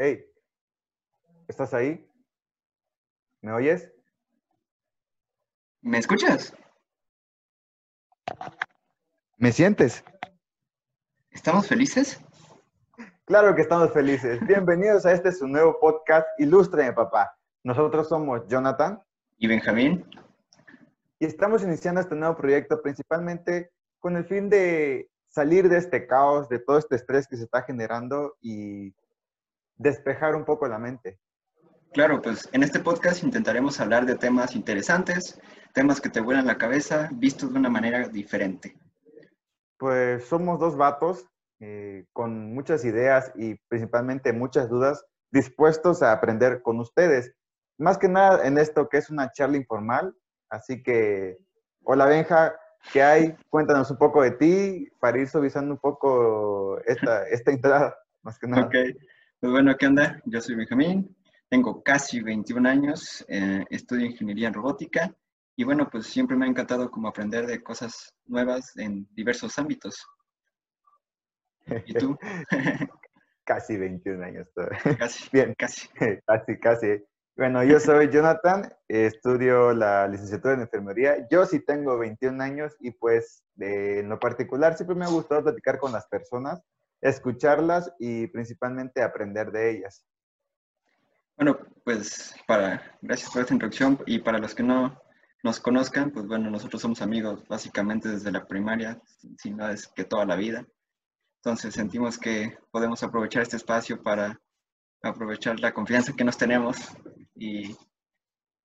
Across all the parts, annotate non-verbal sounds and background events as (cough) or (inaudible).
Hey, ¿estás ahí? ¿Me oyes? ¿Me escuchas? ¿Me sientes? ¿Estamos felices? Claro que estamos felices. Bienvenidos a este su nuevo podcast, Ilústrame Papá. Nosotros somos Jonathan y Benjamín. Y estamos iniciando este nuevo proyecto principalmente con el fin de salir de este caos, de todo este estrés que se está generando y despejar un poco la mente. Claro, pues en este podcast intentaremos hablar de temas interesantes, temas que te vuelan la cabeza, vistos de una manera diferente. Pues somos dos vatos eh, con muchas ideas y principalmente muchas dudas, dispuestos a aprender con ustedes. Más que nada en esto que es una charla informal, así que, hola Benja, ¿qué hay? Cuéntanos un poco de ti para ir suavizando un poco esta, esta entrada, más que nada. Ok, pues bueno, ¿qué onda? Yo soy Benjamín, tengo casi 21 años, eh, estudio ingeniería en robótica y bueno, pues siempre me ha encantado como aprender de cosas nuevas en diversos ámbitos. ¿Y tú? (laughs) casi 21 años Casi. (laughs) Bien. Casi. (laughs) Casi, casi. Bueno, yo soy Jonathan, estudio la licenciatura en enfermería. Yo sí tengo 21 años y pues en lo particular siempre me ha gustado platicar con las personas escucharlas y principalmente aprender de ellas. Bueno, pues para, gracias por esta introducción y para los que no nos conozcan, pues bueno, nosotros somos amigos básicamente desde la primaria, si no es que toda la vida. Entonces sentimos que podemos aprovechar este espacio para aprovechar la confianza que nos tenemos y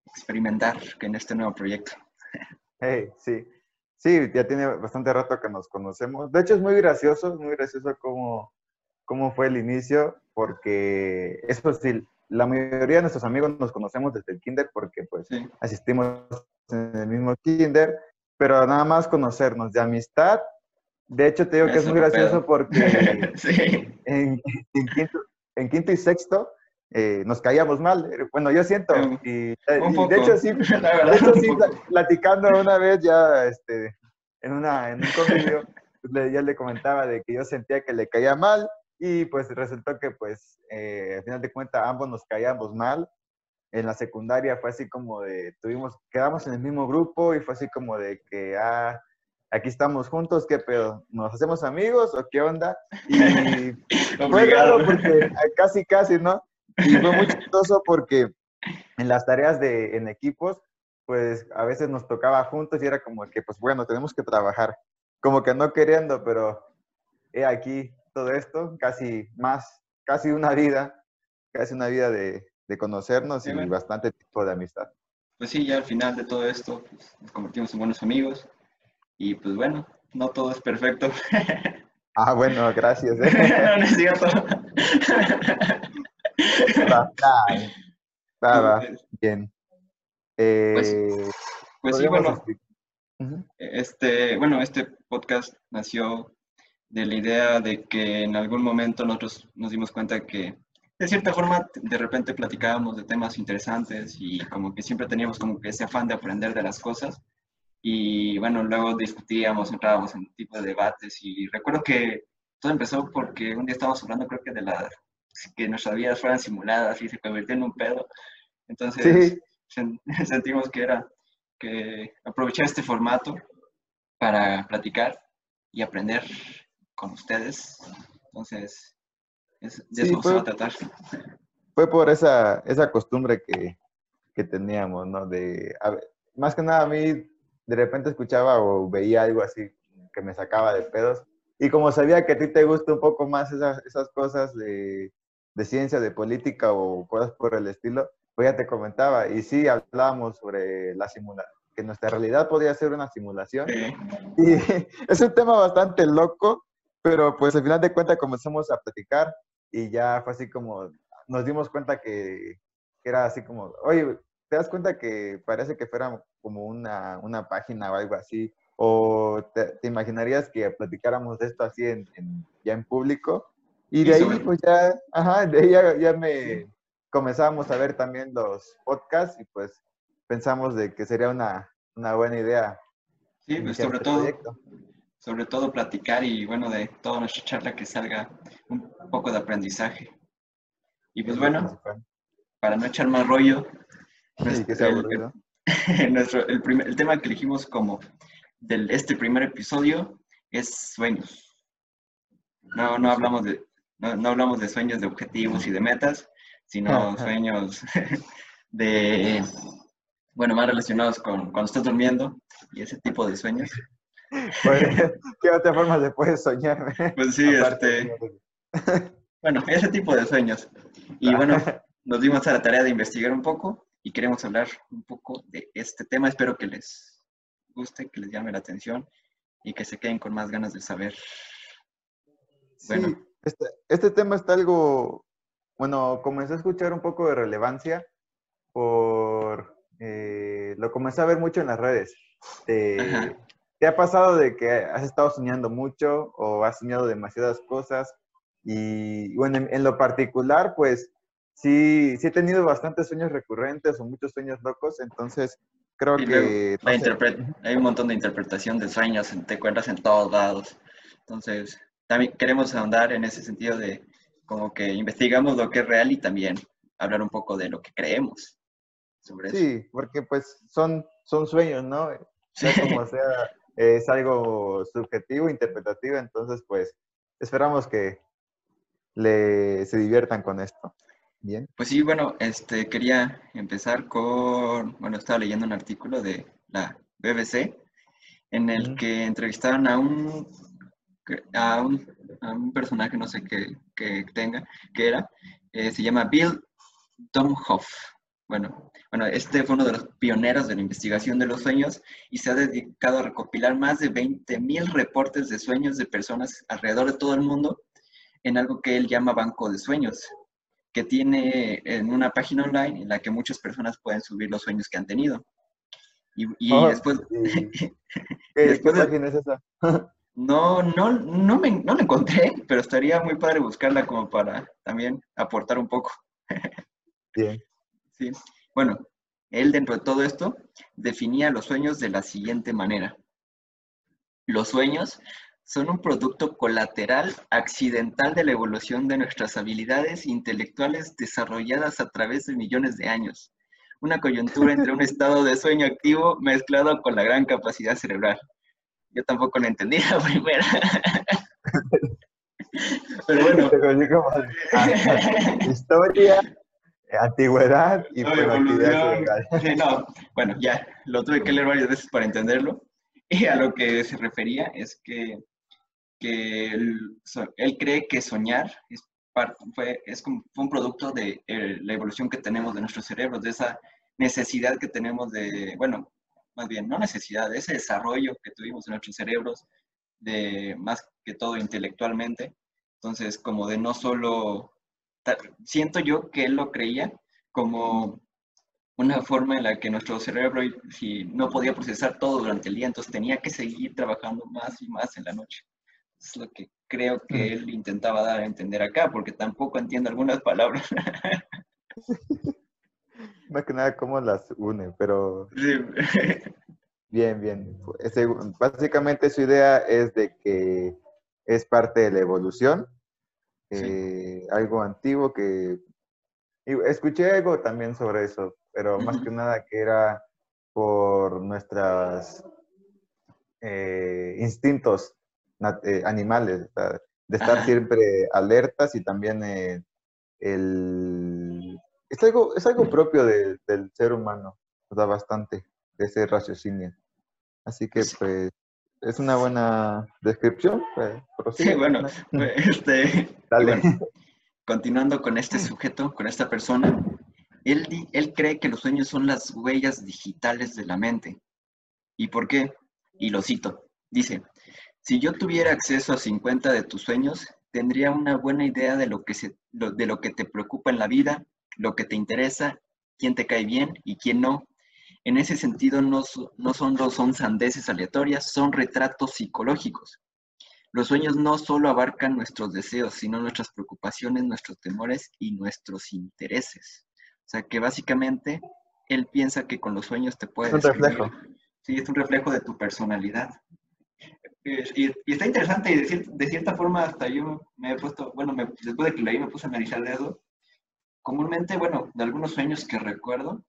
experimentar en este nuevo proyecto. Hey, sí, Sí, ya tiene bastante rato que nos conocemos. De hecho, es muy gracioso, muy gracioso cómo, cómo fue el inicio, porque eso sí, la mayoría de nuestros amigos nos conocemos desde el kinder porque pues asistimos en el mismo kinder, pero nada más conocernos de amistad. De hecho, te digo que es muy gracioso porque (laughs) en, quinto, y sexto eh, nos caíamos mal. Bueno, yo siento. Y, de hecho, sí, (laughs) de hecho, sí, platicando una vez ya este, en, una, en un convivio, (laughs) pues, ya le comentaba de que yo sentía que le caía mal y pues resultó que pues eh, al final de cuentas ambos nos caíamos mal. En la secundaria fue así como de, tuvimos, quedamos en el mismo grupo y fue así como de que, ah, aquí estamos juntos, ¿qué pedo? ¿Nos hacemos amigos o qué onda? Y (laughs) fue raro porque casi, casi, ¿no? Y fue muy (laughs) chistoso porque en las tareas de, en equipos, pues a veces nos tocaba juntos y era como que, pues bueno, tenemos que trabajar. Como que no queriendo, pero he aquí todo esto, casi más, casi una vida, casi una vida de, de conocernos y bastante tipo de amistad. Pues sí, ya al final de todo esto pues, nos convertimos en buenos amigos y pues bueno, no todo es perfecto. Ah, bueno, gracias. ¿eh? (laughs) no, no es cierto. (laughs) bien. pues, eh, pues sí, bueno. Este, bueno, este podcast nació de la idea de que en algún momento nosotros nos dimos cuenta que de cierta forma de repente platicábamos de temas interesantes y como que siempre teníamos como que ese afán de aprender de las cosas y bueno, luego discutíamos, entrábamos en tipo de debates y recuerdo que todo empezó porque un día estábamos hablando creo que de la que nuestras vidas fueran simuladas y se convirtió en un pedo. Entonces (laughs) sentimos que era que aprovechar este formato para platicar y aprender con ustedes. Entonces, es, de eso se va a tratar. Fue por esa, esa costumbre que, que teníamos, ¿no? De, más que nada a mí, de repente escuchaba o veía algo así que me sacaba de pedos. Y como sabía que a ti te gusta un poco más esas, esas cosas de, de ciencia, de política o cosas por el estilo, pues ya te comentaba, y sí hablábamos sobre la simulación, que nuestra realidad podría ser una simulación. Y (laughs) es un tema bastante loco, pero pues al final de cuentas comenzamos a platicar y ya fue así como, nos dimos cuenta que, era así como, oye, ¿te das cuenta que parece que fuera como una, una página o algo así? ¿O te, imaginarías que platicáramos de esto así en, ya en público? Y de ahí, pues ya, ajá, de ahí ya, me comenzamos a ver también los podcasts y pues pensamos de que sería una, una buena idea. Sí, pues sobre este todo, sobre todo platicar y bueno, de toda nuestra charla que salga un poco de aprendizaje. Y pues bueno, para no echar más rollo, (laughs) nuestro, el, primer, el tema que elegimos como de este primer episodio es sueños. No, no hablamos de, no, hablamos de sueños de objetivos y de metas, sino sueños (laughs) de, bueno, más relacionados con cuando estás durmiendo y ese tipo de sueños. Pues, ¿Qué otra forma se puede soñar? Pues sí, este, bueno, ese tipo de sueños. Y bueno, nos dimos a la tarea de investigar un poco y queremos hablar un poco de este tema. Espero que les guste, que les llame la atención y que se queden con más ganas de saber. Bueno. Sí, este, este tema está algo, bueno, comencé a escuchar un poco de relevancia por, eh, lo comencé a ver mucho en las redes. ¿Te ha pasado de que has estado soñando mucho o has soñado demasiadas cosas? Y bueno, en, lo particular, pues sí, sí he tenido bastantes sueños recurrentes o muchos sueños locos, entonces creo que... hay un montón de interpretación de sueños, te encuentras en todos lados. Entonces, también queremos ahondar en ese sentido de como que investigamos lo que es real y también hablar un poco de lo que creemos sobre eso. Sí, porque pues son, son sueños, ¿no? Sea como sea, es algo subjetivo, interpretativo, entonces pues esperamos que le, se diviertan con esto. Bien. Pues sí, bueno, este, quería empezar con, bueno, estaba leyendo un artículo de la BBC en el que entrevistaron a un, a un, a un personaje, no sé qué, que tenga, que era, eh, se llama Bill Domhoff. Bueno, bueno, este fue uno de los pioneros de la investigación de los sueños y se ha dedicado a recopilar más de 20.000 reportes de sueños de personas alrededor de todo el mundo en algo que él llama banco de sueños, que tiene en una página online en la que muchas personas pueden subir los sueños que han tenido. Y, oh, después... (laughs) ¿Qué, página es esa? (laughs) no, no, no, me, no la encontré, pero estaría muy padre buscarla como para también aportar un poco. Bien. Sí. Bueno, él dentro de todo esto definía los sueños de la siguiente manera. Los sueños son un producto colateral accidental de la evolución de nuestras habilidades intelectuales desarrolladas a través de millones de años. Una coyuntura entre un (laughs) estado de sueño activo mezclado con la gran capacidad cerebral. Yo tampoco lo entendí la primera. (laughs) Pero bueno. Historia, antigüedad y Sí, no, bueno, ya, lo tuve que leer varias veces para entenderlo. Y a lo que se refería es que que él, cree que soñar es, fue, es como, fue un producto de eh, la evolución que tenemos de nuestros cerebros, de esa necesidad que tenemos de, bueno, más bien, no necesidad, de ese desarrollo que tuvimos en nuestros cerebros, de más que todo intelectualmente. Entonces, como de no solo, siento yo que él lo creía como una forma en la que nuestro cerebro si no podía procesar todo durante el día, entonces tenía que seguir trabajando más y más en la noche. Es lo que creo que mm. él intentaba dar a entender acá, porque tampoco entiendo algunas palabras. (laughs) Más que nada cómo las une, pero... (laughs) Bien, bien. Básicamente su idea es de que es parte de la evolución, eh, algo antiguo que... Escuché algo también sobre eso, pero más que nada que era por nuestros eh, instintos eh, animales, de estar siempre alertas y también el... Es algo, es algo propio del ser humano, da bastante de ese raciocinio. Así que pues es una buena descripción. Pues, sí, bueno, (laughs) pues, este, continuando con este sujeto, con esta persona, él, él cree que los sueños son las huellas digitales de la mente. ¿Y por qué? Y lo cito. Dice, si yo tuviera acceso a 50 de tus sueños, tendría una buena idea de lo que, de lo que te preocupa en la vida, lo que te interesa, quién te cae bien y quién no. En ese sentido, no, no son, son sandeces aleatorias, son retratos psicológicos. Los sueños no solo abarcan nuestros deseos, sino nuestras preocupaciones, nuestros temores y nuestros intereses. O sea que básicamente él piensa que con los sueños te puedes... Es un reflejo. Sí, es un reflejo de tu personalidad. Y, está interesante y de, cierta forma hasta yo me he puesto, bueno, después de que leí me puse a analizar eso comúnmente, bueno, de algunos sueños que recuerdo,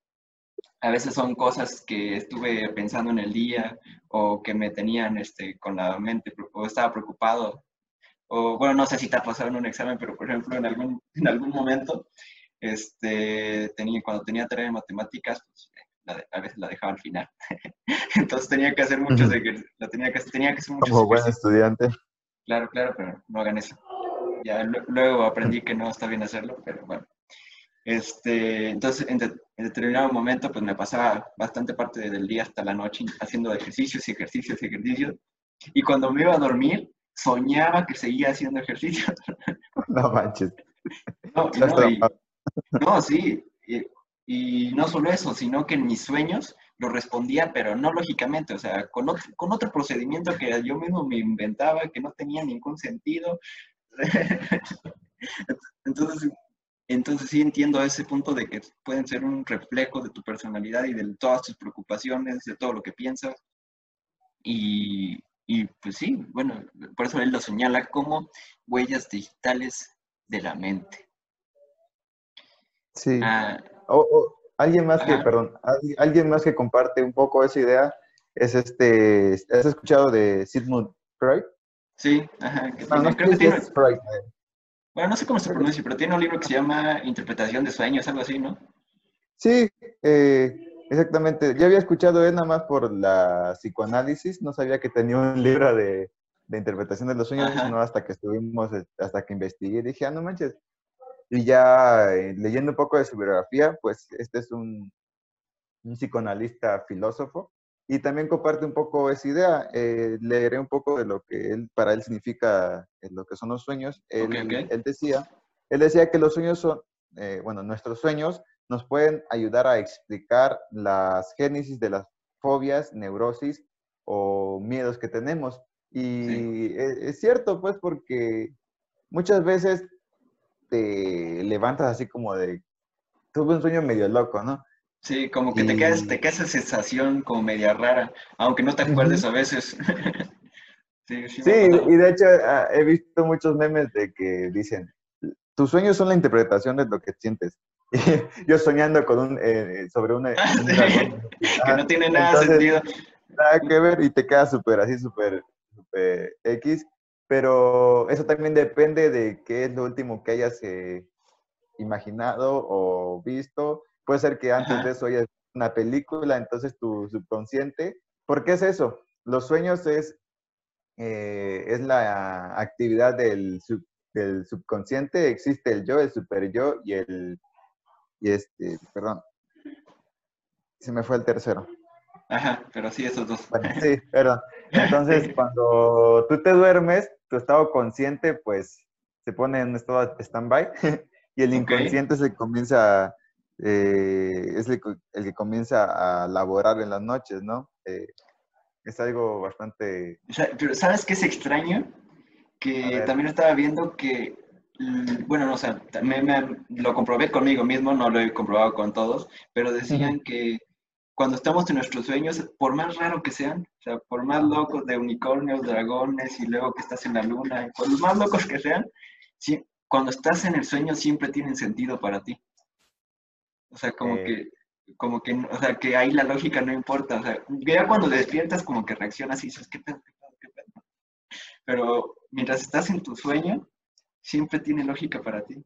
a veces son cosas que estuve pensando en el día o que me tenían este, con la mente o estaba preocupado. O bueno, no sé si te ha pasado en un examen, pero por ejemplo en algún, (laughs) en algún momento, este, tenía, cuando tenía tarea de matemáticas, pues, a veces la dejaba al final. (laughs) Entonces tenía que hacer muchos ejercicios, la tenía que, tenía que hacer muchos Como buen estudiante. Claro, claro, pero no hagan eso. Ya luego aprendí que no está bien hacerlo, pero bueno. Este, entonces, en, determinado momento, pues me pasaba bastante parte del día hasta la noche haciendo ejercicios y ejercicios y ejercicios. Y cuando me iba a dormir, soñaba que seguía haciendo ejercicios. (laughs) No manches. No, no, no sí. Y, y, no solo eso, sino que en mis sueños lo respondía, pero no lógicamente, o sea, con otro, con otro procedimiento que yo mismo me inventaba, que no tenía ningún sentido. (laughs) Entonces, entonces sí entiendo ese punto de que pueden ser un reflejo de tu personalidad y de todas tus preocupaciones, de todo lo que piensas. Y, y pues sí, bueno, por eso él lo señala como huellas digitales de la mente. Sí. Ah, alguien más que, perdón, alguien más que comparte un poco esa idea es este, ¿has escuchado de Sigmund Freud? Sí, ajá. creo que tiene... Freud. Eh. Bueno, no sé cómo se pronuncia, pero tiene un libro que se llama Interpretación de Sueños, algo así, ¿no? Sí, eh, exactamente. Ya había escuchado él nada más por la psicoanálisis, no sabía que tenía un libro de, interpretación de los sueños, sino hasta que estuvimos, hasta que investigué, dije, ah, no manches. Y ya eh, leyendo un poco de su biografía, pues este es un, un psicoanalista filósofo y también comparte un poco esa idea. Eh, leeré un poco de lo que él, para él significa eh, lo que son los sueños. Él, él decía, él decía que los sueños son, eh, bueno, nuestros sueños nos pueden ayudar a explicar las génesis de las fobias, neurosis o miedos que tenemos. Y es, es, cierto, pues, porque muchas veces te levantas así como de, tuve un sueño medio loco, ¿no? Sí, como que te, quedas, te queda esa sensación como media rara, aunque no te acuerdes a veces. (laughs) sí, sí, y de hecho ah, he visto muchos memes de que dicen, tus sueños son la interpretación de lo que sientes. (laughs) Yo soñando con un, eh, sobre una... (laughs) que no tiene nada sentido. Nada que ver y te queda súper así, súper X. Pero eso también depende de qué es lo último que hayas eh, imaginado o visto Puede ser que antes de eso haya una película, entonces tu subconsciente. ¿Por qué es eso? Los sueños es, eh, es la actividad del, del, subconsciente. Existe el yo, el super yo y el. Y este, perdón. Se me fue el tercero. Ajá, pero sí, esos dos. sí, perdón. Entonces, (laughs) cuando tú te duermes, tu estado consciente, pues, se pone en estado de stand-by (laughs) y el inconsciente se comienza a eh, es el, que comienza a laborar en las noches, ¿no? Eh, es algo bastante... Pero ¿sabes qué es extraño? Que también estaba viendo que, bueno, no, o sea, también lo comprobé conmigo mismo, no lo he comprobado con todos, pero decían que cuando estamos en nuestros sueños, por más raro que sean, o sea, por más locos de unicornios, dragones y luego que estás en la luna, por los más locos que sean, cuando estás en el sueño siempre tienen sentido para ti. O sea, como eh. que, como que, o sea, que ahí la lógica no importa. O sea, ya cuando despiertas como que reaccionas y dices, ¿qué pedo, qué pedo, qué pedo? Pero mientras estás en tu sueño, siempre tiene lógica para ti.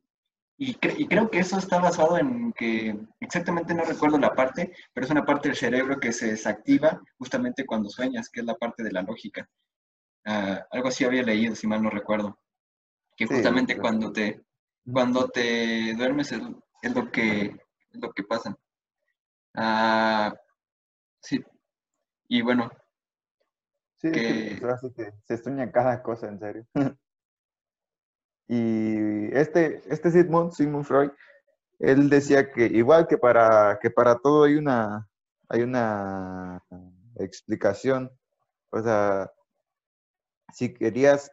Y, y, creo que eso está basado en que, exactamente no recuerdo la parte, pero es una parte del cerebro que se desactiva justamente cuando sueñas, que es la parte de la lógica. Ah, algo así había leído, si mal no recuerdo. Que justamente cuando te, cuando te duermes es lo que lo que pasa. Ah, sí. Y bueno. Sí, que... se sueña cada cosa, en serio. (laughs) y este, este Sigmund, Sigmund Freud, él decía que igual que para, que para todo hay una, hay una explicación. O sea, si querías,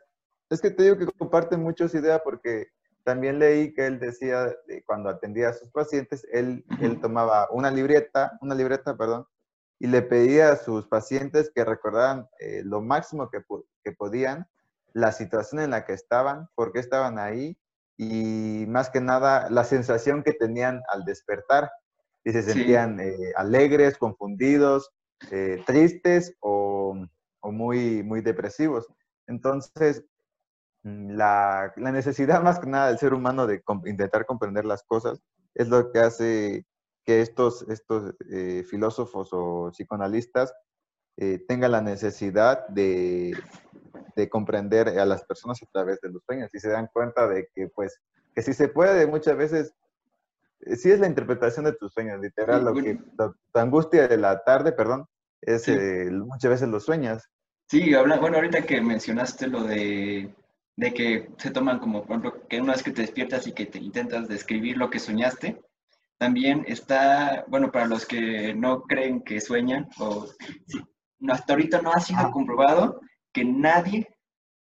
es que te digo que comparten muchos ideas porque también leí que él decía, cuando atendía a sus pacientes, él, él tomaba una libreta, una libreta, perdón, y le pedía a sus pacientes que recordaran eh, lo máximo que, que, podían, la situación en la que estaban, por qué estaban ahí y más que nada la sensación que tenían al despertar, y se sentían eh, alegres, confundidos, eh, tristes o, o, muy, muy depresivos. Entonces, la, la, necesidad (laughs) más que nada del ser humano de intentar comprender las cosas es lo que hace que estos, estos eh, filósofos o psicoanalistas tengan la necesidad de, de comprender a las personas a través de los sueños y se dan cuenta de que pues que si se puede muchas veces eh, sí es la interpretación de tus sueños literal lo que tu angustia de la tarde perdón es eh, muchas veces los sueñas. Sí habla, bueno ahorita que mencionaste lo de de que se toman como por ejemplo que una vez que te despiertas y que te intentas describir lo que soñaste también está, bueno, para los que no creen que sueñan, o hasta ahorita no ha sido comprobado que nadie,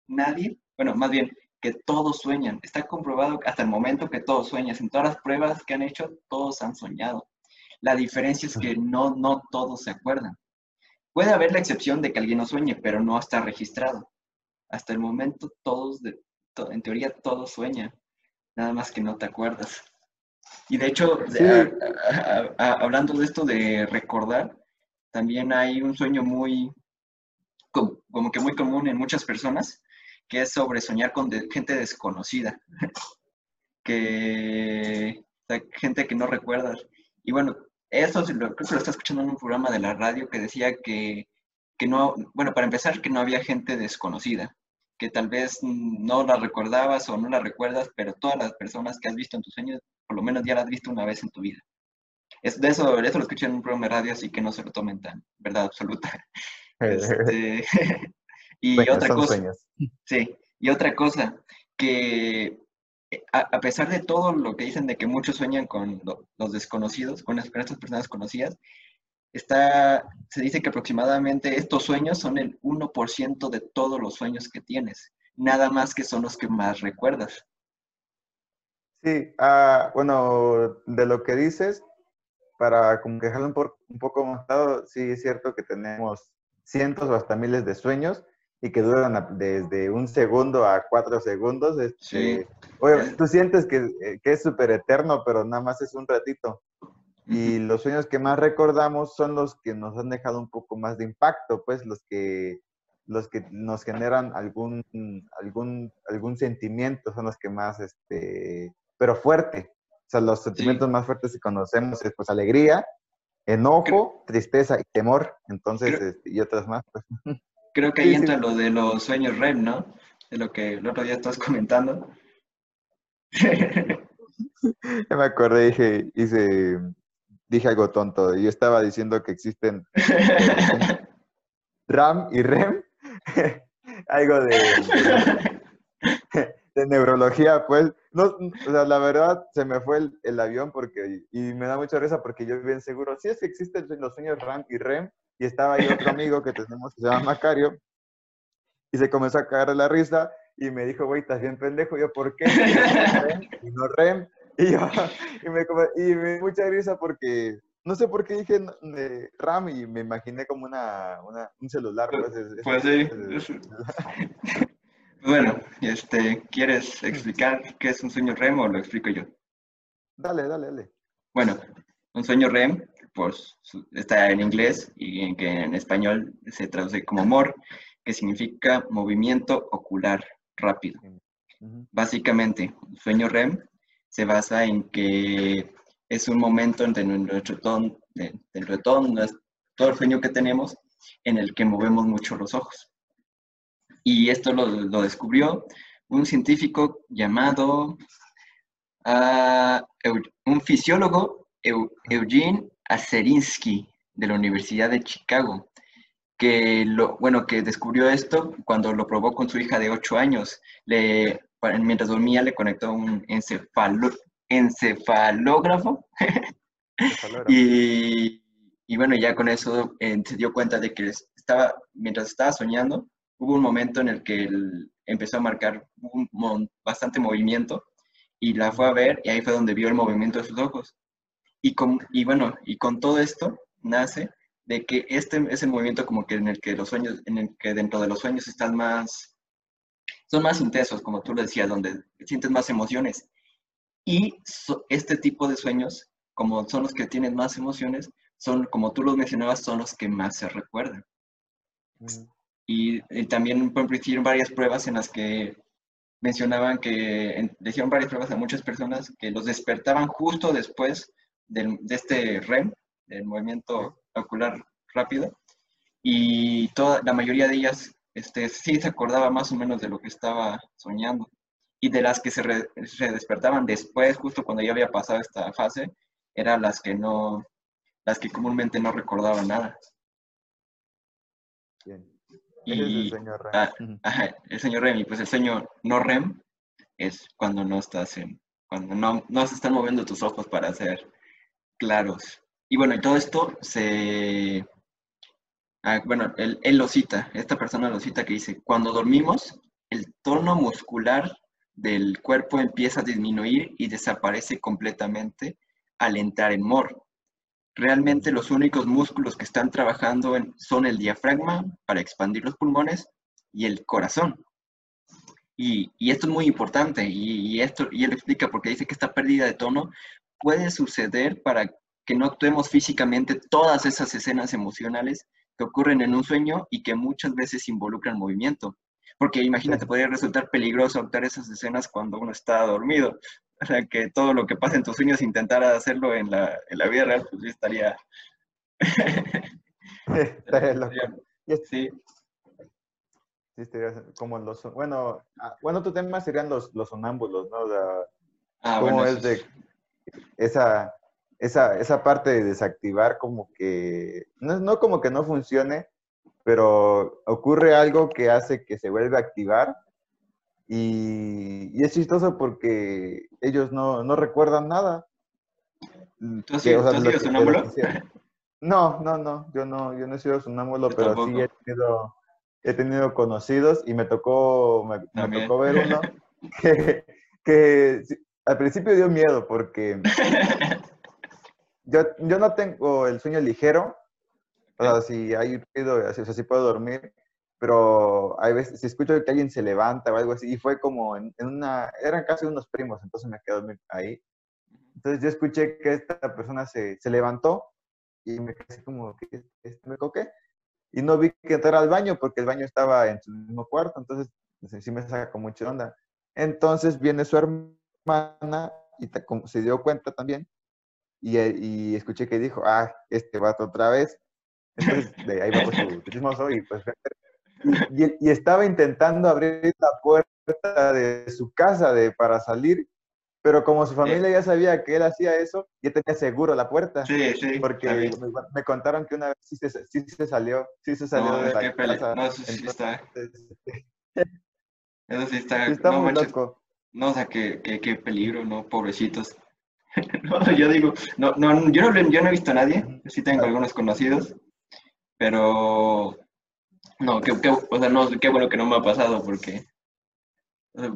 nadie, bueno, más bien, que todos sueñan. Está comprobado hasta el momento que todos sueñan. En todas las pruebas que han hecho, todos han soñado. La diferencia es que no, no todos se acuerdan. Puede haber la excepción de que alguien no sueñe, pero no está registrado. Hasta el momento todos, de, en teoría todos sueñan, nada más que no te acuerdas. Y de hecho, hablando de esto de recordar, también hay un sueño muy, como, que muy común en muchas personas, que es sobre soñar con gente desconocida, (laughs) que gente que no recuerdas. Y bueno, eso creo que lo está escuchando en un programa de la radio que decía que, que no, bueno, para empezar, que no había gente desconocida, que tal vez no la recordabas o no la recuerdas, pero todas las personas que has visto en tus sueños, por lo menos ya las has visto una vez en tu vida. Es de eso, eso lo escuché en un programa de radio, así que no se lo tomen tan verdad absoluta. (laughs) Este, (laughs) y otra cosa. Sí, y otra cosa, que eh, a, pesar de todo lo que dicen de que muchos sueñan con los desconocidos, con, estas personas conocidas, está, se dice que aproximadamente estos sueños son el 1% de todos los sueños que tienes, nada más que son los que más recuerdas. Sí, ah, bueno, de lo que dices, para como que dejarlo un, un poco mostrado, sí es cierto que tenemos cientos o hasta miles de sueños y que duran desde un segundo a cuatro segundos. Este, oye, tú sientes que, eh, que es súper eterno, pero nada más es un ratito. Y los sueños que más recordamos son los que nos han dejado un poco más de impacto, pues los que, los que nos generan algún, algún, algún sentimiento son los que más, este, pero fuerte. O sea, los sentimientos más fuertes que conocemos es pues alegría, enojo, tristeza y temor, entonces, este, y otras más. Pues. (laughs) Creo que ahí entra lo de los sueños REM, ¿no? De lo que el otro día estás comentando. (laughs) ya me acordé, dije, hice, dije algo tonto. Yo estaba diciendo que existen (laughs) RAM y REM. (laughs) algo de, (laughs) de neurología, pues, no, o sea, la verdad se me fue el, avión porque, y me da mucha risa porque yo bien seguro, sí es que existen los sueños RAM y REM, y estaba ahí otro amigo que tenemos que se llama Macario, y se comenzó a cagar la risa, y me dijo, güey, estás bien pendejo, yo, ¿por qué? Y no REM, y yo, (laughs) y me, y me mucha risa porque, no sé por qué dije RAM y me imaginé como una, un celular. Pues, pues sí. (laughs) Bueno, este, ¿quieres explicar qué es un sueño REM o lo explico yo? Dale, dale, dale. Bueno, un sueño REM, pues está en inglés y en que en español se traduce como MOR, que significa movimiento ocular rápido. Básicamente, un sueño REM se basa en que es un momento entre nuestro ton, dentro de todo, todo el sueño que tenemos en el que movemos mucho los ojos. Y esto lo, descubrió un científico llamado, uh, un fisiólogo, Eugene Aserinsky, de la Universidad de Chicago, que, lo, bueno, que descubrió esto cuando lo probó con su hija de 8 años. Le, mientras dormía le conectó un (laughs) encefalógrafo y, y, bueno, ya con eso eh, se dio cuenta de que estaba, mientras estaba soñando, hubo un momento en el que él empezó a marcar un, bastante movimiento y la fue a ver y ahí fue donde vio el movimiento de sus ojos. Y, con, y bueno, y con todo esto nace de que este es el movimiento como que en el que los sueños, en el que dentro de los sueños están más, son más intensos, como tú lo decías, donde sientes más emociones. Y este tipo de sueños, como son los que tienen más emociones, son, como tú los mencionabas, son los que más se recuerdan. Mm. Y, también, por ejemplo, hicieron varias pruebas en las que mencionaban que, le hicieron varias pruebas a muchas personas que los despertaban justo después de este REM, del movimiento ocular rápido, y toda, la mayoría de ellas este, sí se acordaba más o menos de lo que estaba soñando. Y de las que se, se despertaban después, justo cuando ya había pasado esta fase, eran las que no, las que comúnmente no recordaban nada. Bien. Y, el señor Rem. Ah, el señor Rem, y pues el sueño no Rem es cuando no estás en, cuando no, no se están moviendo tus ojos para ser claros. Y bueno, y todo esto se, ah, bueno, él, él, lo cita, esta persona lo cita que dice, cuando dormimos, el tono muscular del cuerpo empieza a disminuir y desaparece completamente al entrar en mor. Realmente los únicos músculos que están trabajando son el diafragma para expandir los pulmones y el corazón. Y, esto es muy importante y, esto, y él explica porque dice que esta pérdida de tono puede suceder para que no actuemos físicamente todas esas escenas emocionales que ocurren en un sueño y que muchas veces involucran movimiento. Porque imagínate, podría resultar peligroso actuar esas escenas cuando uno está dormido. O sea, que todo lo que pasa en tus sueños intentara hacerlo en la, en la vida real, pues estaría... (laughs) (laughs) estaría loco. Sí. Sí, estaría como los... Bueno, ah, bueno, tu tema serían los, los sonámbulos, ¿no? ah, ¿Cómo bueno, es de esa, esa, esa parte de desactivar como que... No, no como que no funcione, pero ocurre algo que hace que se vuelva a activar y, es chistoso porque ellos no, no recuerdan nada. ¿Tú has, sido, sonámbulo? No, no, no, yo no, yo no he sido sonámbulo, pero sí he tenido, he tenido conocidos y me tocó, me, tocó ver uno (laughs) que, que, al principio dio miedo porque (laughs) yo, yo no tengo el sueño ligero, o sea, si hay ruido, o sea, si puedo dormir, pero hay veces, si escucho que alguien se levanta o algo así, y fue como en, una, eran casi unos primos, entonces me quedé ahí. Entonces yo escuché que esta persona se, se levantó y me quedé como, que me coqué? Y no vi que entrara al baño porque el baño estaba en su mismo cuarto, entonces sí me sacó mucha onda. Entonces viene su hermana y se dio cuenta también y, y, escuché que dijo, ah, este vato otra vez. Entonces de ahí va pues su chismoso y pues y, estaba intentando abrir la puerta de su casa de, para salir, pero como su familia ya sabía que él hacía eso, ya tenía seguro la puerta. Sí, sí. Porque me, contaron que una vez sí se, sí se salió, sí se salió de la casa. No, eso sí está. Eso sí está. está no, muy loco. No, o sea, qué, qué, qué peligro, ¿no? Pobrecitos. (laughs) no, yo digo, no, no, yo no, yo no he visto a nadie, sí tengo algunos conocidos, pero no, qué, o sea, no, qué bueno que no me ha pasado porque,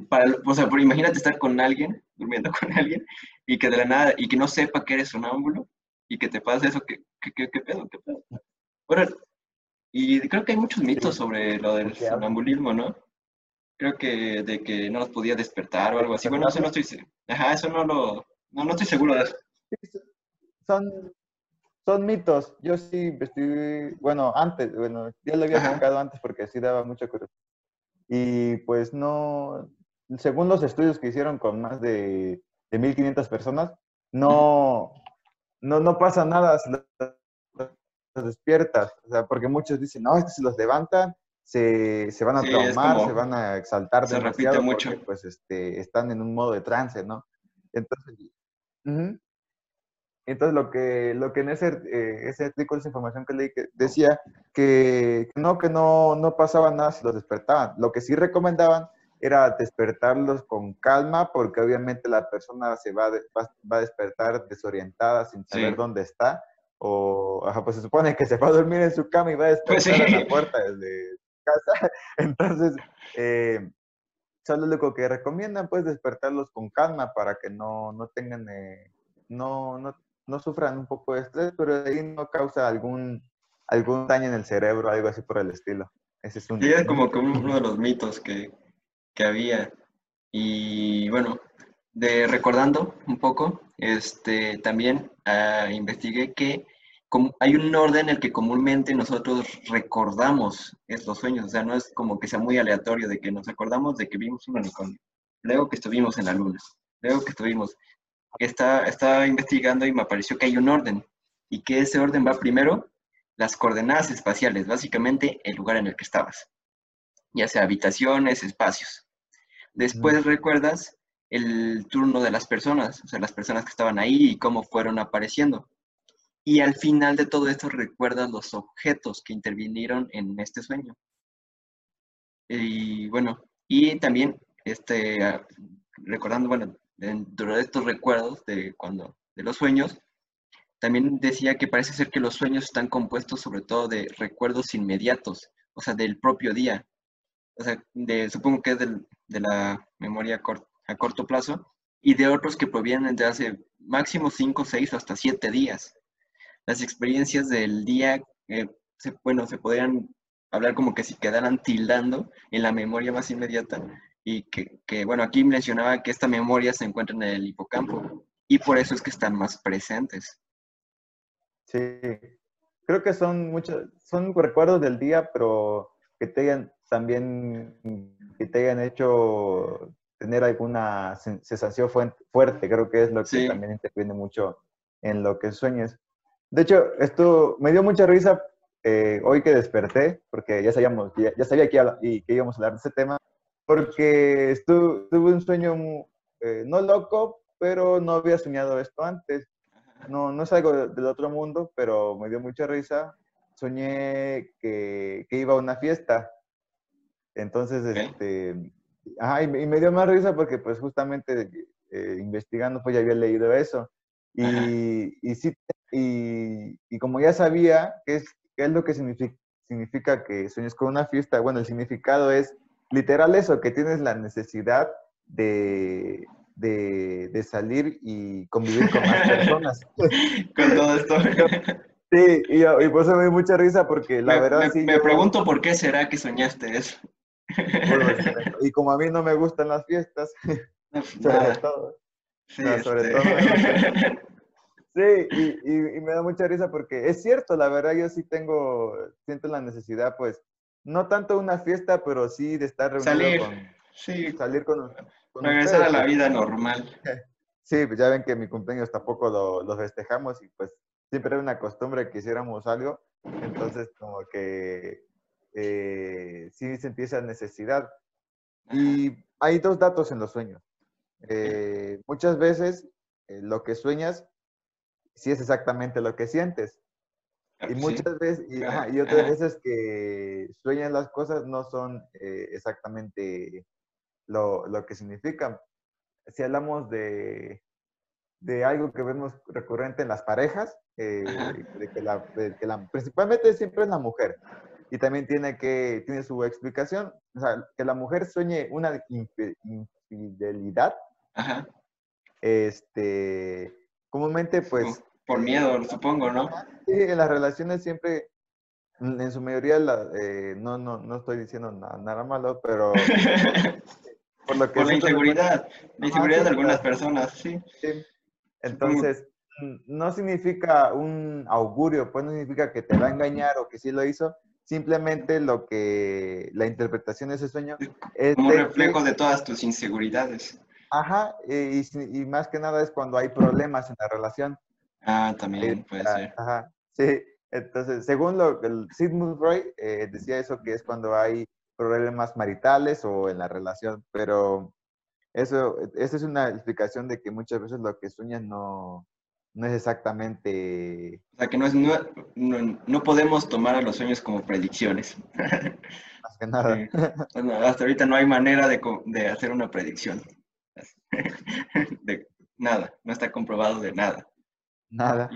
para, o sea, imagínate estar con alguien, durmiendo (laughs) con alguien, y que de la nada, y que no sepa que eres sonámbulo, y que te pase eso, ¿qué, qué, qué pedo? ¿Qué pedo? Bueno, y creo que hay muchos mitos sobre lo del sonambulismo, ¿no? Creo que de que no los podía despertar o algo así. Bueno, eso no estoy, ajá, eso no lo, no, no estoy seguro de eso. Son, son mitos. Yo sí estoy, bueno, antes, bueno, ya lo había sacado antes porque sí daba mucha curiosidad. Y pues no, según los estudios que hicieron con más de, de 1500 personas, no, no, no pasa nada si los despiertas. O sea, porque muchos dicen, no, es que si los levantan, se, se van a traumar, se van a exaltar se demasiado. mucho. pues este, están en un modo de trance, ¿no? Entonces, entonces, lo que, lo que en ese, eh, ese artículo, esa información que leí, que decía que no, que no, no pasaba nada si los despertaban. Lo que sí recomendaban era despertarlos con calma, porque obviamente la persona se va, va, a despertar desorientada, sin saber dónde está. O, pues se supone que se va a dormir en su cama y va a pues despertar en la puerta desde casa. (laughs) Entonces, eh, solo lo que recomiendan, pues, despertarlos con calma para que no, no tengan, eh, no, no, no sufran un poco de estrés, pero de ahí no causa algún, algún daño en el cerebro, algo así por el estilo. Ese es un... Sí, es como que uno de los mitos que, que había. Y bueno, de recordando un poco, este, también uh, investigué que hay un orden en el que comúnmente nosotros recordamos estos sueños, o sea, no es como que sea muy aleatorio de que nos acordamos de que vimos un unicornio, luego que estuvimos en la luna, luego que estuvimos, estaba, estaba investigando y me pareció que hay un orden, y que ese orden va primero las coordenadas espaciales, básicamente el lugar en el que estabas, ya sea habitaciones, espacios. Después recuerdas el turno de las personas, o sea, las personas que estaban ahí y cómo fueron apareciendo. Y al final de todo esto recuerdas los objetos que intervinieron en este sueño. Y bueno, y también este, recordando, bueno, dentro de estos recuerdos de cuando, de los sueños, también decía que parece ser que los sueños están compuestos sobre todo de recuerdos inmediatos, o sea, del propio día. O sea, de, supongo que es de la memoria a corto plazo, y de otros que provienen de hace máximo 5, 6 o hasta 7 días las experiencias del día, eh, bueno, se podrían hablar como que si quedaran tildando en la memoria más inmediata y que, bueno, aquí mencionaba que esta memoria se encuentra en el hipocampo y por eso es que están más presentes. Sí, creo que son muchos, son recuerdos del día, pero que te hayan también, que te hayan hecho tener alguna sensación fuerte, creo que es lo que también interviene mucho en lo que sueñes. De hecho, esto me dio mucha risa eh, hoy que desperté, porque ya sabíamos, ya, sabía que, y que, íbamos a hablar de ese tema, porque estuve, tuve un sueño eh, no loco, pero no había soñado esto antes. No, no es algo del otro mundo, pero me dio mucha risa. Soñé que, que iba a una fiesta. Entonces, este, ajá, y, me dio más risa porque pues justamente eh, investigando pues ya había leído eso. Y, y sí y, como ya sabía qué es, qué es lo que significa, significa que sueñes con una fiesta, bueno, el significado es literal eso, que tienes la necesidad de, de, salir y convivir con más personas. (laughs) con todo esto. (laughs) Sí, y, y, por eso me dio mucha risa porque la verdad me, sí. Me pregunto por qué será que soñaste eso. (laughs) y como a mí no me gustan las fiestas, sobre todo. Sí, sobre este. todo. Sí, y, me da mucha risa porque es cierto, la verdad yo sí tengo, siento la necesidad, pues, no tanto una fiesta, pero sí de estar reunido salir, con... Sí, salir con, Regresar a la vida (laughs) normal. Sí, pues ya ven que mi cumpleaños tampoco lo, festejamos y pues siempre era una costumbre que hiciéramos algo, entonces como que eh, sí sentí esa necesidad. Y hay dos datos en los sueños. Eh, muchas veces eh, lo que sueñas si es exactamente lo que sientes. Y muchas veces, y, otras veces que sueñan las cosas no son eh, exactamente lo, que significan. Si hablamos de, de, algo que vemos recurrente en las parejas, eh, de, que la, principalmente siempre es la mujer, y también tiene, que, tiene su explicación, o sea, que la mujer sueñe una infidelidad, este comúnmente pues... Por miedo, supongo, ¿no? Sí, en las relaciones siempre, en su mayoría, eh, no, no, no estoy diciendo nada, malo, pero... (laughs) por lo que por la inseguridad, la inseguridad de algunas personas, sí. sí. Entonces, no significa un augurio, pues no significa que te va a engañar o que sí lo hizo, simplemente lo que la interpretación de ese sueño es un reflejo de todas tus inseguridades. Ajá, y, y, más que nada es cuando hay problemas en la relación. Ah, también puede ser. Ajá, sí. Entonces, según lo que Sigmund Freud eh, decía eso, que es cuando hay problemas maritales o en la relación, pero eso, esa es una explicación de que muchas veces lo que sueñan no, no es exactamente... O sea, que no, es, no, no, podemos tomar a los sueños como predicciones. (laughs) Más que nada. hasta ahorita no hay manera de, de hacer una predicción. (laughs) de nada, no está comprobado de nada. Nada.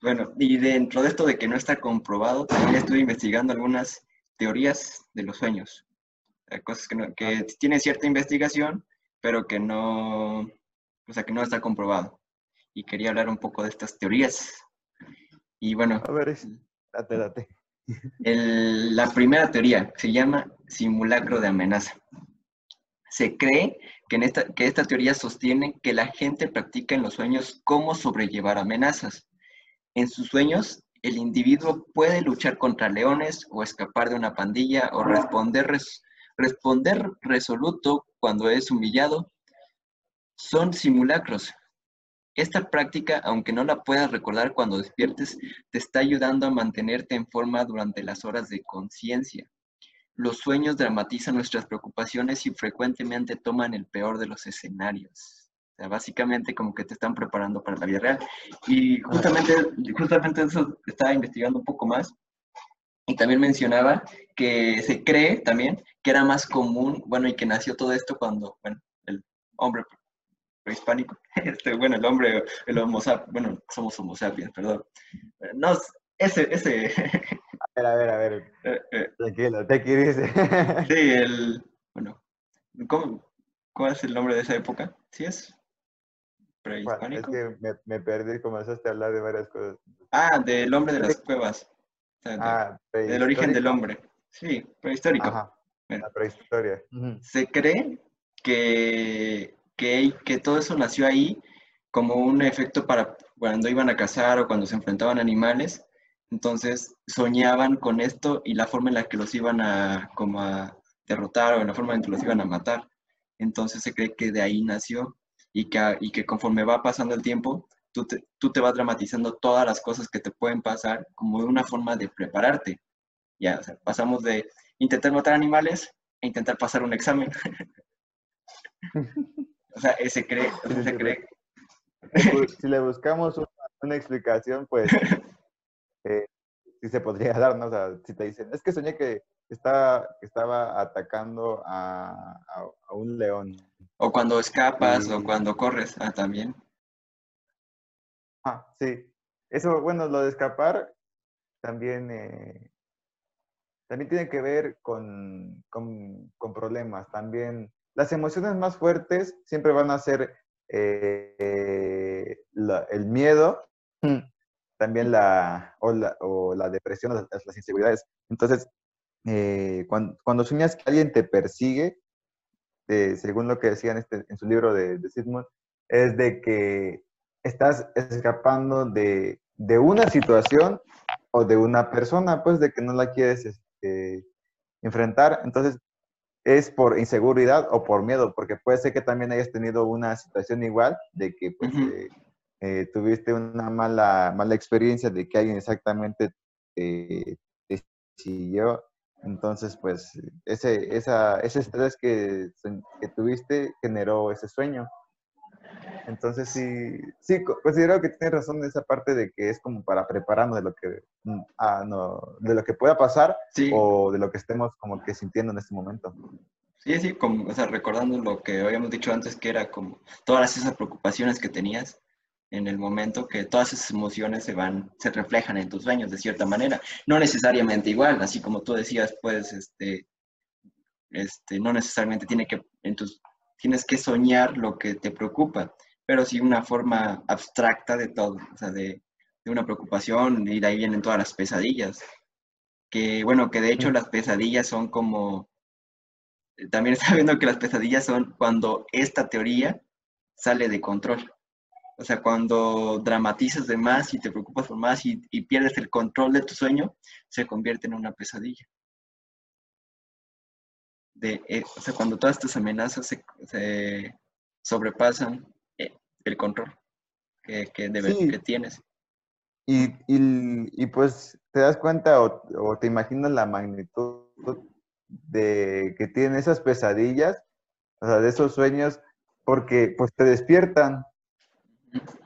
bueno, y dentro de esto de que no está comprobado, también estuve investigando algunas teorías de los sueños. Cosas que, que tienen cierta investigación, pero que no, o sea, que no está comprobado. Y quería hablar un poco de estas teorías. Y bueno. A ver, date, date. la primera teoría se llama simulacro de amenaza. Se cree que, en esta, que esta teoría sostiene que la gente practica en los sueños cómo sobrellevar amenazas. En sus sueños, el individuo puede luchar contra leones o escapar de una pandilla o responder, responder resoluto cuando es humillado. Son simulacros. Esta práctica, aunque no la puedas recordar cuando despiertes, te está ayudando a mantenerte en forma durante las horas de conciencia. Los sueños dramatizan nuestras preocupaciones y frecuentemente toman el peor de los escenarios. O sea, básicamente como que te están preparando para la vida real. Y justamente, justamente eso estaba investigando un poco más. Y también mencionaba que se cree también que era más común, bueno, y que nació todo esto cuando, bueno, el hombre prehispánico, (laughs) este, bueno, el hombre, el homo sapiens, bueno, somos homo sapiens, perdón. No, ese, ese, ver, a ver, a ver. Eh, eh. Tranquilo, te quieres. (laughs) sí, el. Bueno. ¿cómo, ¿Cuál es el nombre de esa época? ¿Sí es? ¿Prehispánico? es que me, me perdí, comenzaste a hablar de varias cosas. Ah, del hombre de las cuevas. ah, del origen del hombre. Sí, prehistórico. Ajá. La prehistoria. Se cree que, que, que todo eso nació ahí como un efecto para cuando iban a cazar o cuando se enfrentaban animales entonces soñaban con esto y la forma en la que los iban a, como a derrotar o en la forma en que los iban a matar. Entonces se cree que de ahí nació y que, y que conforme va pasando el tiempo, tú te, tú te vas dramatizando todas las cosas que te pueden pasar como de una forma de prepararte. Ya, pasamos de intentar matar animales a intentar pasar un examen. (laughs) o sea, cree, se cree. Si le buscamos una explicación, pues (laughs) eh, si se podría (laughs) dar, ¿no? O sea, si te dicen, es que soñé que, estaba, estaba atacando a, un león. O cuando escapas o cuando corres, ah, también. Ah, sí. Eso, bueno, lo de escapar también, eh, también tiene que ver con, con, problemas. También las emociones más fuertes siempre van a ser eh, el miedo, mm también la, o la, o la depresión, las, las, inseguridades. Entonces, eh, cuando, cuando, sueñas que alguien te persigue, eh, según lo que decía en, este, en su libro de, de Sigmund, es de que estás escapando de, de, una situación o de una persona, pues de que no la quieres este, enfrentar. Entonces, es por inseguridad o por miedo, porque puede ser que también hayas tenido una situación igual, de que pues, eh, tuviste una mala, mala experiencia de que alguien exactamente te, siguió. Entonces, pues, ese, esa, ese estrés que, que tuviste generó ese sueño. Entonces sí, sí, considero que tiene razón en esa parte de que es como para prepararnos de lo que, mm, ah, no, de lo que pueda pasar o de lo que estemos como que sintiendo en este momento. Sí, sí, como, o sea, recordando lo que habíamos dicho antes, que era como todas esas preocupaciones que tenías, en el momento que todas esas emociones se van, se reflejan en tus sueños de cierta manera. No necesariamente igual, así como tú decías, pues, este, este, no necesariamente tiene que, en tus, tienes que soñar lo que te preocupa, pero sí una forma abstracta de todo, o sea, de, de una preocupación, y de ahí vienen todas las pesadillas. Que, bueno, que de hecho las pesadillas son como, también (laughs) está viendo que las pesadillas son cuando esta teoría sale de control. O sea, cuando dramatizas de más y te preocupas por más y, pierdes el control de tu sueño, se convierte en una pesadilla. De, eh, o sea, cuando todas tus amenazas se, sobrepasan eh, el control que, que, que tienes. Y, y, pues te das cuenta o, o, te imaginas la magnitud de que tienen esas pesadillas, o sea, de esos sueños, porque pues te despiertan,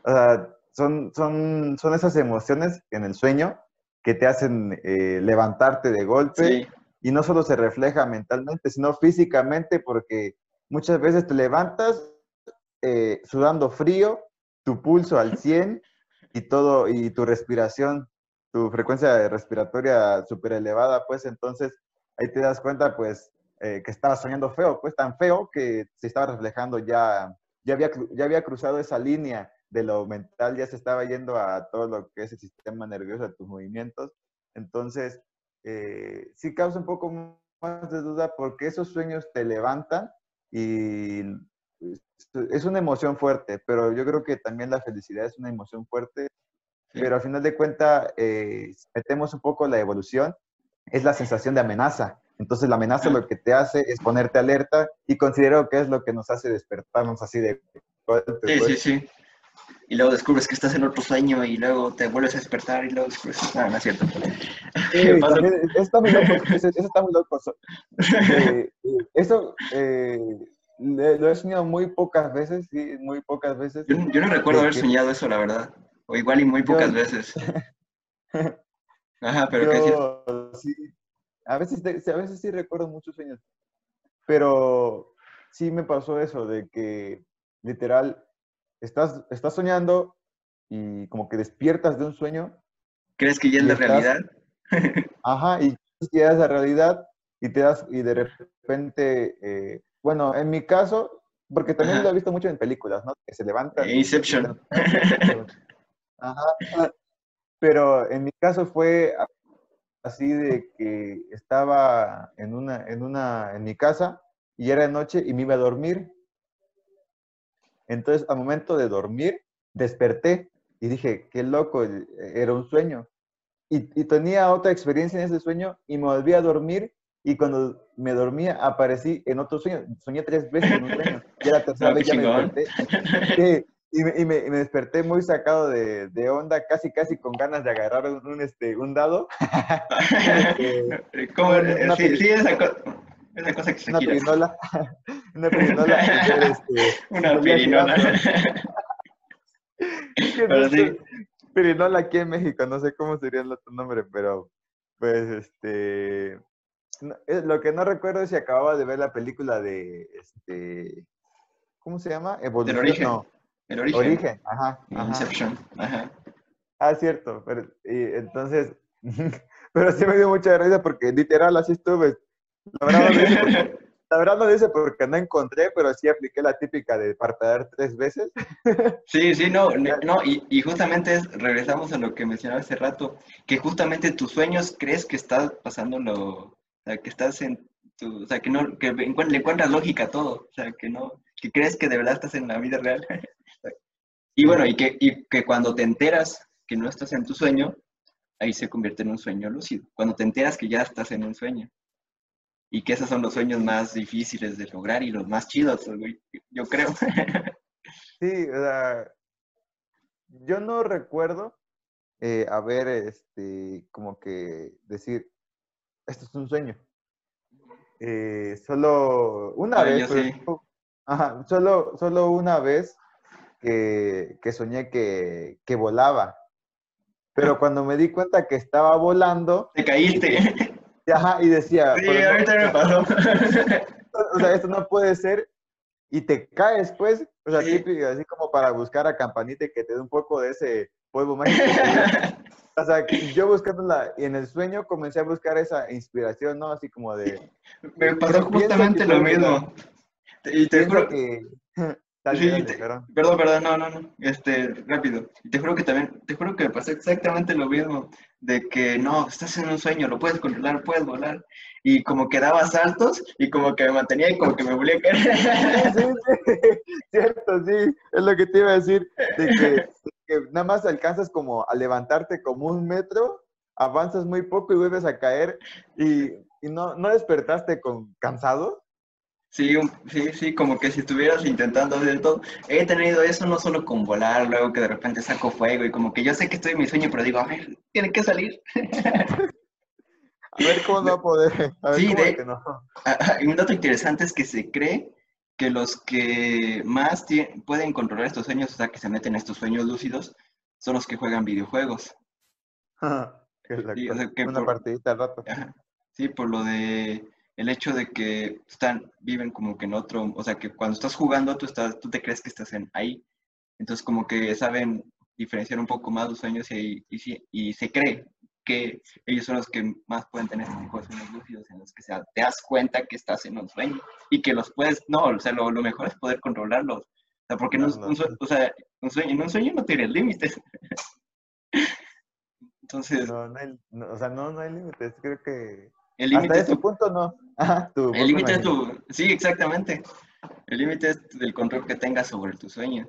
o sea, son, son, son esas emociones en el sueño que te hacen eh, levantarte de golpe y no solo se refleja mentalmente, sino físicamente porque muchas veces te levantas eh, sudando frío, tu pulso al (laughs) 100 y todo, y tu respiración, tu frecuencia respiratoria súper elevada, pues entonces ahí te das cuenta pues eh, que estabas soñando feo, pues tan feo que se estaba reflejando ya, ya había, ya había cruzado esa línea de lo mental ya se estaba yendo a todo lo que es el sistema nervioso, a tus movimientos. Entonces, eh, sí causa un poco más de duda porque esos sueños te levantan y es una emoción fuerte, pero yo creo que también la felicidad es una emoción fuerte, pero al final de cuentas, eh, metemos un poco la evolución, es la sensación de amenaza. Entonces la amenaza lo (clears throat) que te hace es ponerte alerta y considero que es lo que nos hace despertarnos así de... Sí, sí, sí. Y luego descubres que estás en otro sueño y luego te vuelves a despertar y luego descubres... No, no es cierto. Sí, (laughs) también, eso está muy loco. Eso, está muy loco. (laughs) Eh, eso eh, lo he soñado muy pocas veces, sí, muy pocas veces. Yo, no recuerdo haber soñado eso, la verdad. O igual y muy pocas (laughs) veces. Ajá, pero ¿qué sí, a veces, a veces sí recuerdo muchos sueños, pero sí me pasó eso de que literal estás, estás soñando y como que despiertas de un sueño. ¿Crees que ya es la realidad? (laughs) Ajá, y ya es la realidad y te das, y de repente, eh, bueno, en mi caso, porque también lo he visto mucho en películas, ¿no? Que se levantan. Inception. Ajá. Pero en mi caso fue así de que estaba en una, en una, en mi casa y era de noche y me iba a dormir. Entonces, al momento de dormir, desperté y dije, qué loco, era un sueño. Y, y, tenía otra experiencia en ese sueño y me volví a dormir y cuando me dormía aparecí en otro sueño. Soñé tres veces en un sueño. Y la tercera (laughs) vez ya me desperté. Y me, y, me, desperté muy sacado de, de, onda, casi casi con ganas de agarrar un, este, un dado. (laughs) este, sí, sí, esa, co esa cosa que se Una pirinola. Una pirinola. este, una pirinola. pero sí. Pirinola aquí en México, no sé cómo sería el otro nombre, pero pues este... Lo que no recuerdo es si acababa de ver la película de este... ¿Cómo se llama? Evolución. No. El origen. Origen, ajá. Inception, ajá. Ah, cierto. Pero, y entonces, pero sí me dio mucha risa porque literal así estuve. La verdad no dice porque no encontré, pero sí apliqué la típica de parpadear tres veces. (laughs) Sí, sí, no, no y, y, justamente regresamos a lo que mencionaba hace rato, que justamente tus sueños crees que estás pasando lo, o sea, que estás en tu, o sea, que no, que le encuentras lógica a todo, o sea, que no, que crees que de verdad estás en la vida real. (laughs) Y bueno, y que, y que cuando te enteras que no estás en tu sueño, ahí se convierte en un sueño lúcido. Cuando te enteras que ya estás en un sueño. Y que esos son los sueños más difíciles de lograr y los más chidos, yo creo. (laughs) Sí, o sea, yo no recuerdo eh, haber, este, como que decir, esto es un sueño. Eh, solo una vez, pues, ajá, solo, solo una vez que, soñé que, volaba. Pero (laughs) cuando me di cuenta que estaba volando... Te caíste. Ajá, y decía... Sí, ahorita me pasó. (laughs) O sea, esto no puede ser. Y te caes, pues. O sea, típico, así como para buscar a Campanita y que te dé un poco de ese polvo mágico. (laughs) o sea, yo buscándola y en el sueño comencé a buscar esa inspiración, ¿no? Así como de... (laughs) Me pasó justamente lo mismo. Y te juro que sí, perdón. perdón. no, no, no, este, rápido. Te juro que también, te juro que me pasó exactamente lo mismo, de que no, estás en un sueño, lo puedes controlar, puedes volar, y como que daba saltos, y como que me mantenía y como que me volvía a caer. Sí, sí, cierto, sí, es lo que te iba a decir, de que, que nada más alcanzas como a levantarte como un metro, avanzas muy poco y vuelves a caer, y, y no, no despertaste con cansado. Sí, sí, sí, como que si estuvieras intentando hacer todo. He tenido eso no solo con volar, luego que de repente saco fuego y como que yo sé que estoy en mi sueño, pero digo, a ver, tiene que salir. a ver cómo no va a poder. A ver sí, cómo de, que no. Y un dato interesante es que se cree que los que más pueden controlar estos sueños, o sea, que se meten en estos sueños lúcidos, son los que juegan videojuegos. que la sí, o sea, que una por, partidita al rato. sí, por lo de el hecho de que están, viven como que en otro, o sea, que cuando estás jugando tú, estás, tú te crees que estás en ahí. Entonces como que saben diferenciar un poco más los sueños y, y, y se cree que ellos son los que más pueden tener este tipo de sueños lúcidos en los que sea, te das cuenta que estás en un sueño y que los puedes, no, o sea, lo, lo mejor es poder controlarlos. O sea, porque no, un, o sea, un sueño, en un sueño no tiene límites. (laughs) Entonces... No, no hay, o sea, no, no hay límites. Creo que el límite Hasta ese punto no. (laughs) el límite es tu... Sí, exactamente. El límite es del control que tengas sobre tu sueño.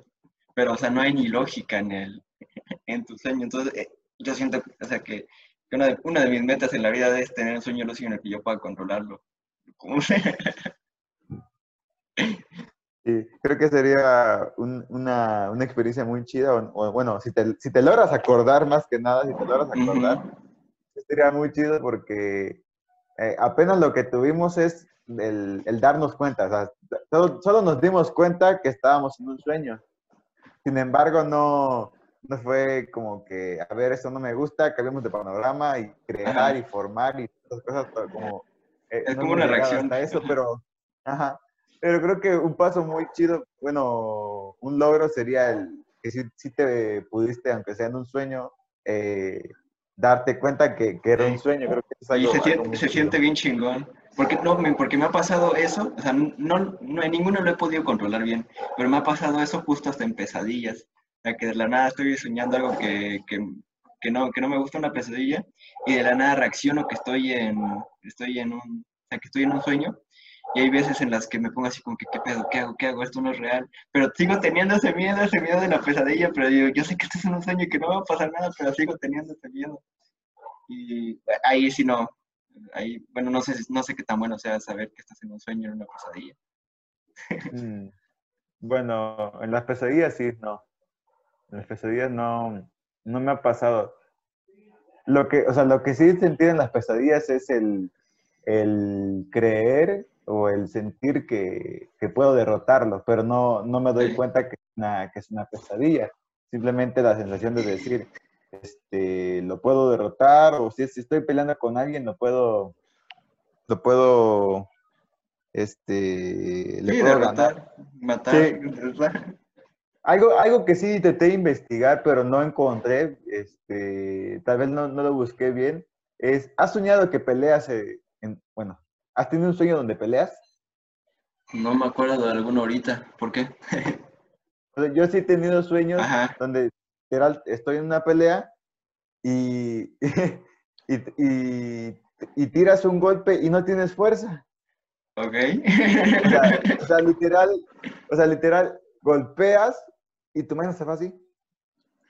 Pero, o sea, no hay ni lógica en, el, (laughs) en tu sueño. Entonces, eh, yo siento, o sea, que, una, de, una, de, mis metas en la vida es tener un sueño lúcido en el que yo pueda controlarlo. (laughs) Sí, creo que sería una, una, experiencia muy chida. O, bueno, si te, si te, logras acordar más que nada, si te logras acordar, sería muy chido porque eh, apenas lo que tuvimos es el, el darnos cuenta. O sea, solo, solo, nos dimos cuenta que estábamos en un sueño. Sin embargo, no, no fue como que, a ver, esto no me gusta, cambiamos de panorama y crear y formar y todas cosas como... Eh, es como una reacción. A eso, pero... Ajá. Pero creo que un paso muy chido, bueno, un logro sería el que si, te pudiste, aunque sea en un sueño, eh, darte cuenta que, que, era un sueño. Creo que y se, siente, se siente, bien chingón. Porque, no, porque me ha pasado eso, o sea, no, no, en ninguno lo he podido controlar bien, pero me ha pasado eso justo hasta en pesadillas. O sea, que de la nada estoy soñando algo que, que, que no, que no me gusta una pesadilla y de la nada reacciono que estoy en, estoy en un, o sea, que estoy en un sueño y hay veces en las que me pongo así como que, ¿qué pedo? ¿Qué hago? ¿Qué hago? Esto no es real. Pero sigo teniendo ese miedo, ese miedo de la pesadilla, pero digo, yo sé que esto es un sueño y que no va a pasar nada, pero sigo teniendo ese miedo. Y ahí sí no, ahí, bueno, no sé, no sé qué tan bueno sea saber que estás en un sueño, en una pesadilla. Mm. Bueno, en las pesadillas sí, no. En las pesadillas no, no me ha pasado. Lo que, o sea, lo que sí sentí en las pesadillas es el, el creer o el sentir que, que puedo derrotarlo, pero no, no me doy cuenta que es, una, que es una pesadilla. Simplemente la sensación de decir, este, lo puedo derrotar, o si, si estoy peleando con alguien, lo puedo, lo puedo, este, le puedo ganar. Matar. Algo, algo que sí intenté investigar, pero no encontré, este, tal vez no, no lo busqué bien, es, ¿has soñado que peleas, eh, en, bueno, ¿Has tenido un sueño donde peleas? No me acuerdo de alguno ahorita. ¿Por qué? (laughs) Yo sí he tenido sueños donde estoy en una pelea (laughs) y, y, tiras un golpe y no tienes fuerza. Ok. O sea, (laughs) literal, o sea, literal, golpeas y tu mano se va así.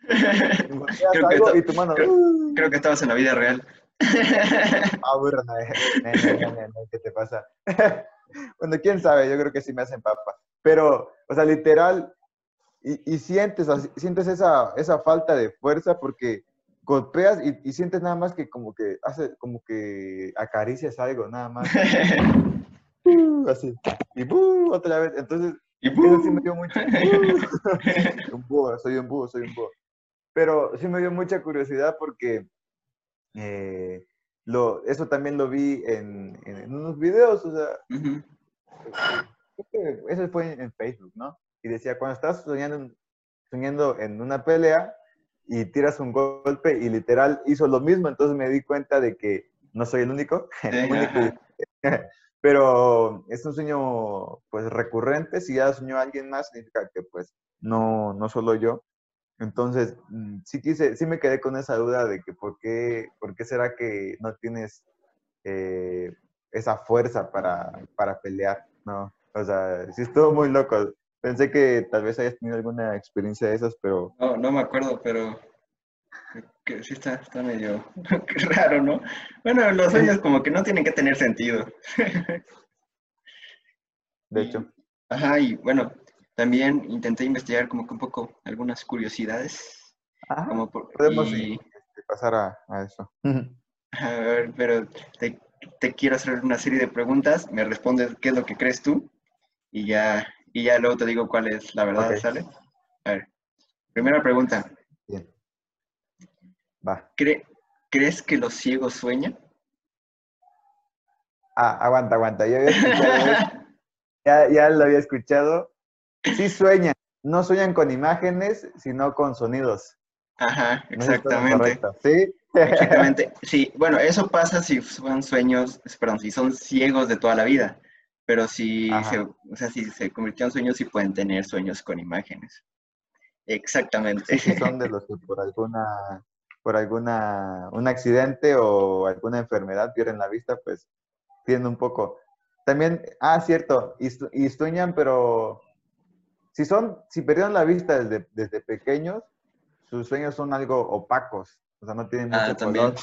Creo que, y tu mano, uh. creo que estabas en la vida real. Ah, bueno, no, ¿qué te pasa? (laughs) bueno, quién sabe, yo creo que sí me hacen papa. Pero, o sea, literal, y, sientes, sientes esa, esa falta de fuerza porque golpeas y, sientes nada más que como que hace, como que acaricias algo, nada más. Uh, (laughs) así. Y uh, otra vez. Entonces, ¿Y eso sí me dio mucho. (laughs) un búho, soy un búho, soy un búho. Pero sí me dio mucha curiosidad porque eh, lo, eso también lo vi en, en, unos videos, o sea, eso fue en, Facebook, ¿no? Y decía, cuando estás soñando, soñando en una pelea y tiras un golpe y literal hizo lo mismo, entonces me di cuenta de que no soy el único, (laughs) (laughs) pero es un sueño pues recurrente, si ya soñó alguien más significa que pues no, no solo yo. Entonces, mm, sí quise, sí me quedé con esa duda de que por qué, por qué será que no tienes eh, esa fuerza para, para, pelear, ¿no? O sea, sí estuvo muy loco. Pensé que tal vez hayas tenido alguna experiencia de esas, pero... No, no me acuerdo, pero que sí está, está medio (laughs) raro, ¿no? Bueno, los sueños como que no tienen que tener sentido. De hecho. (laughs) Ajá, y bueno, también intenté investigar como que un poco algunas curiosidades. como podemos este, pasar a, eso. A ver, pero te, quiero hacer una serie de preguntas, me respondes qué es lo que crees tú y ya, y ya luego te digo cuál es la verdad, ¿sale? A ver, primera pregunta. Bien. Va. ¿Crees que los ciegos sueñan? Ah, aguanta, aguanta. Yo había escuchado, (laughs) ya, ya lo había escuchado Sí sueñan, no sueñan con imágenes, sino con sonidos. Ajá, exactamente. ¿Sí? Exactamente. (laughs) Sí, bueno, eso pasa si son sueños, perdón, si son ciegos de toda la vida. Pero si se, o sea, si se convirtió en sueños, sí pueden tener sueños con imágenes. Exactamente. Sí, son de los que por alguna, por alguna, un accidente o alguna enfermedad pierden la vista, pues tienen un poco. también, ah, cierto, y, sueñan, pero si son, si perdieron la vista desde, desde pequeños, sus sueños son algo opacos, o sea, no tienen mucho ah, también.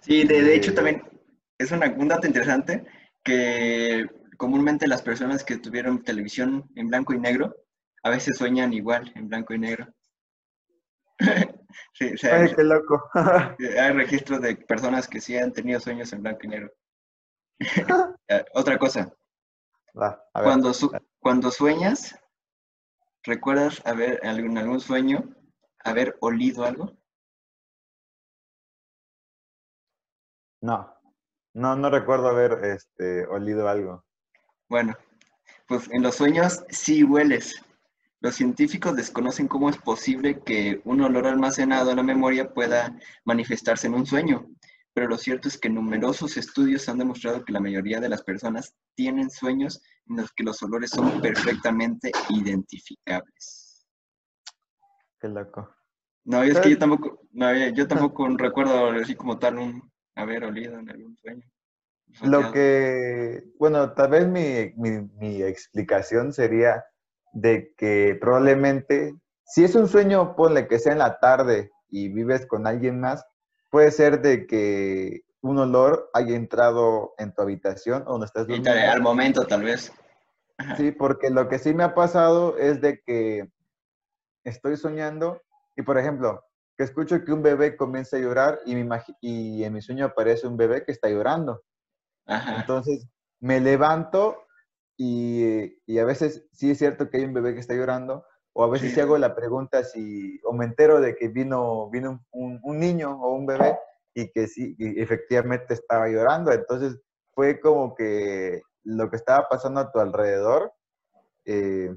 Sí, de, hecho también es una, un dato interesante que comúnmente las personas que tuvieron televisión en blanco y negro a veces sueñan igual en blanco y negro. (laughs) sí, Ay, qué loco. (laughs) hay registros de personas que sí han tenido sueños en blanco y negro. (laughs) Eh, otra cosa. cuando, cuando sueñas, ¿recuerdas haber en algún sueño haber olido algo? No, no, no recuerdo haber este, olido algo. Bueno, pues en los sueños sí hueles. Los científicos desconocen cómo es posible que un olor almacenado en la memoria pueda manifestarse en un sueño, pero lo cierto es que numerosos estudios han demostrado que la mayoría de las personas tienen sueños en los que los olores son perfectamente identificables. Qué loco. No, es que yo tampoco, no, yo tampoco recuerdo así como tal un haber olido en algún sueño. Lo que, bueno, tal vez mi, mi, explicación sería de que probablemente, si es un sueño, ponle que sea en la tarde y vives con alguien más, puede ser de que un olor haya entrado en tu habitación o donde estás durmiendo. Al momento, tal vez. Sí, porque lo que sí me ha pasado es de que estoy soñando y, por ejemplo, que escucho que un bebé comienza a llorar y, y en mi sueño aparece un bebé que está llorando. Entonces me levanto y, y, a veces sí es cierto que hay un bebé que está llorando, o a veces sí. hago la pregunta si, o me entero de que vino, vino un, un, niño o un bebé y que sí, efectivamente estaba llorando. Entonces fue como que lo que estaba pasando a tu alrededor eh,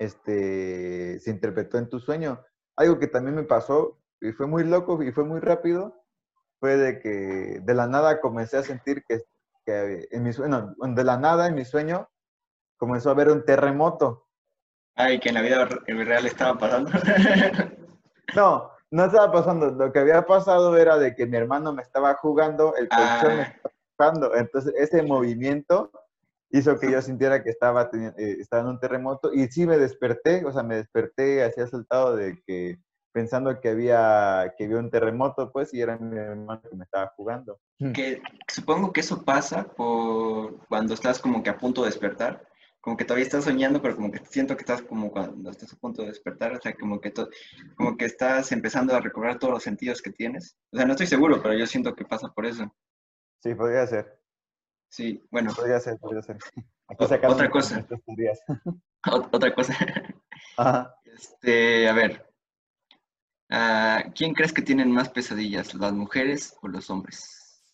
este, se interpretó en tu sueño. Algo que también me pasó y fue muy loco y fue muy rápido, fue de que de la nada comencé a sentir que, que en mi sueño, de la nada en mi sueño comenzó a haber un terremoto Ay, que en la vida real estaba pasando. (laughs) no, no estaba pasando. Lo que había pasado era de que mi hermano me estaba jugando, el colchón me ah. estaba jugando. Entonces, ese movimiento hizo que yo sintiera que estaba, eh, estaba en un terremoto y sí me desperté, o sea, me desperté así asaltado de que pensando que había, que había un terremoto, pues, y era mi hermano que me estaba jugando. Que supongo que eso pasa por cuando estás como que a punto de despertar como que todavía estás soñando, pero como que siento que estás como cuando estás a punto de despertar, o sea, como que, como que estás empezando a recobrar todos los sentidos que tienes. O sea, no estoy seguro, pero yo siento que pasa por eso. Sí, podría ser. Sí, bueno. Podría ser, podría ser. (laughs) (laughs) otra cosa. otra (laughs) cosa. Ajá. Este, a ver. Ah, ¿Quién crees que tienen más pesadillas, las mujeres o los hombres?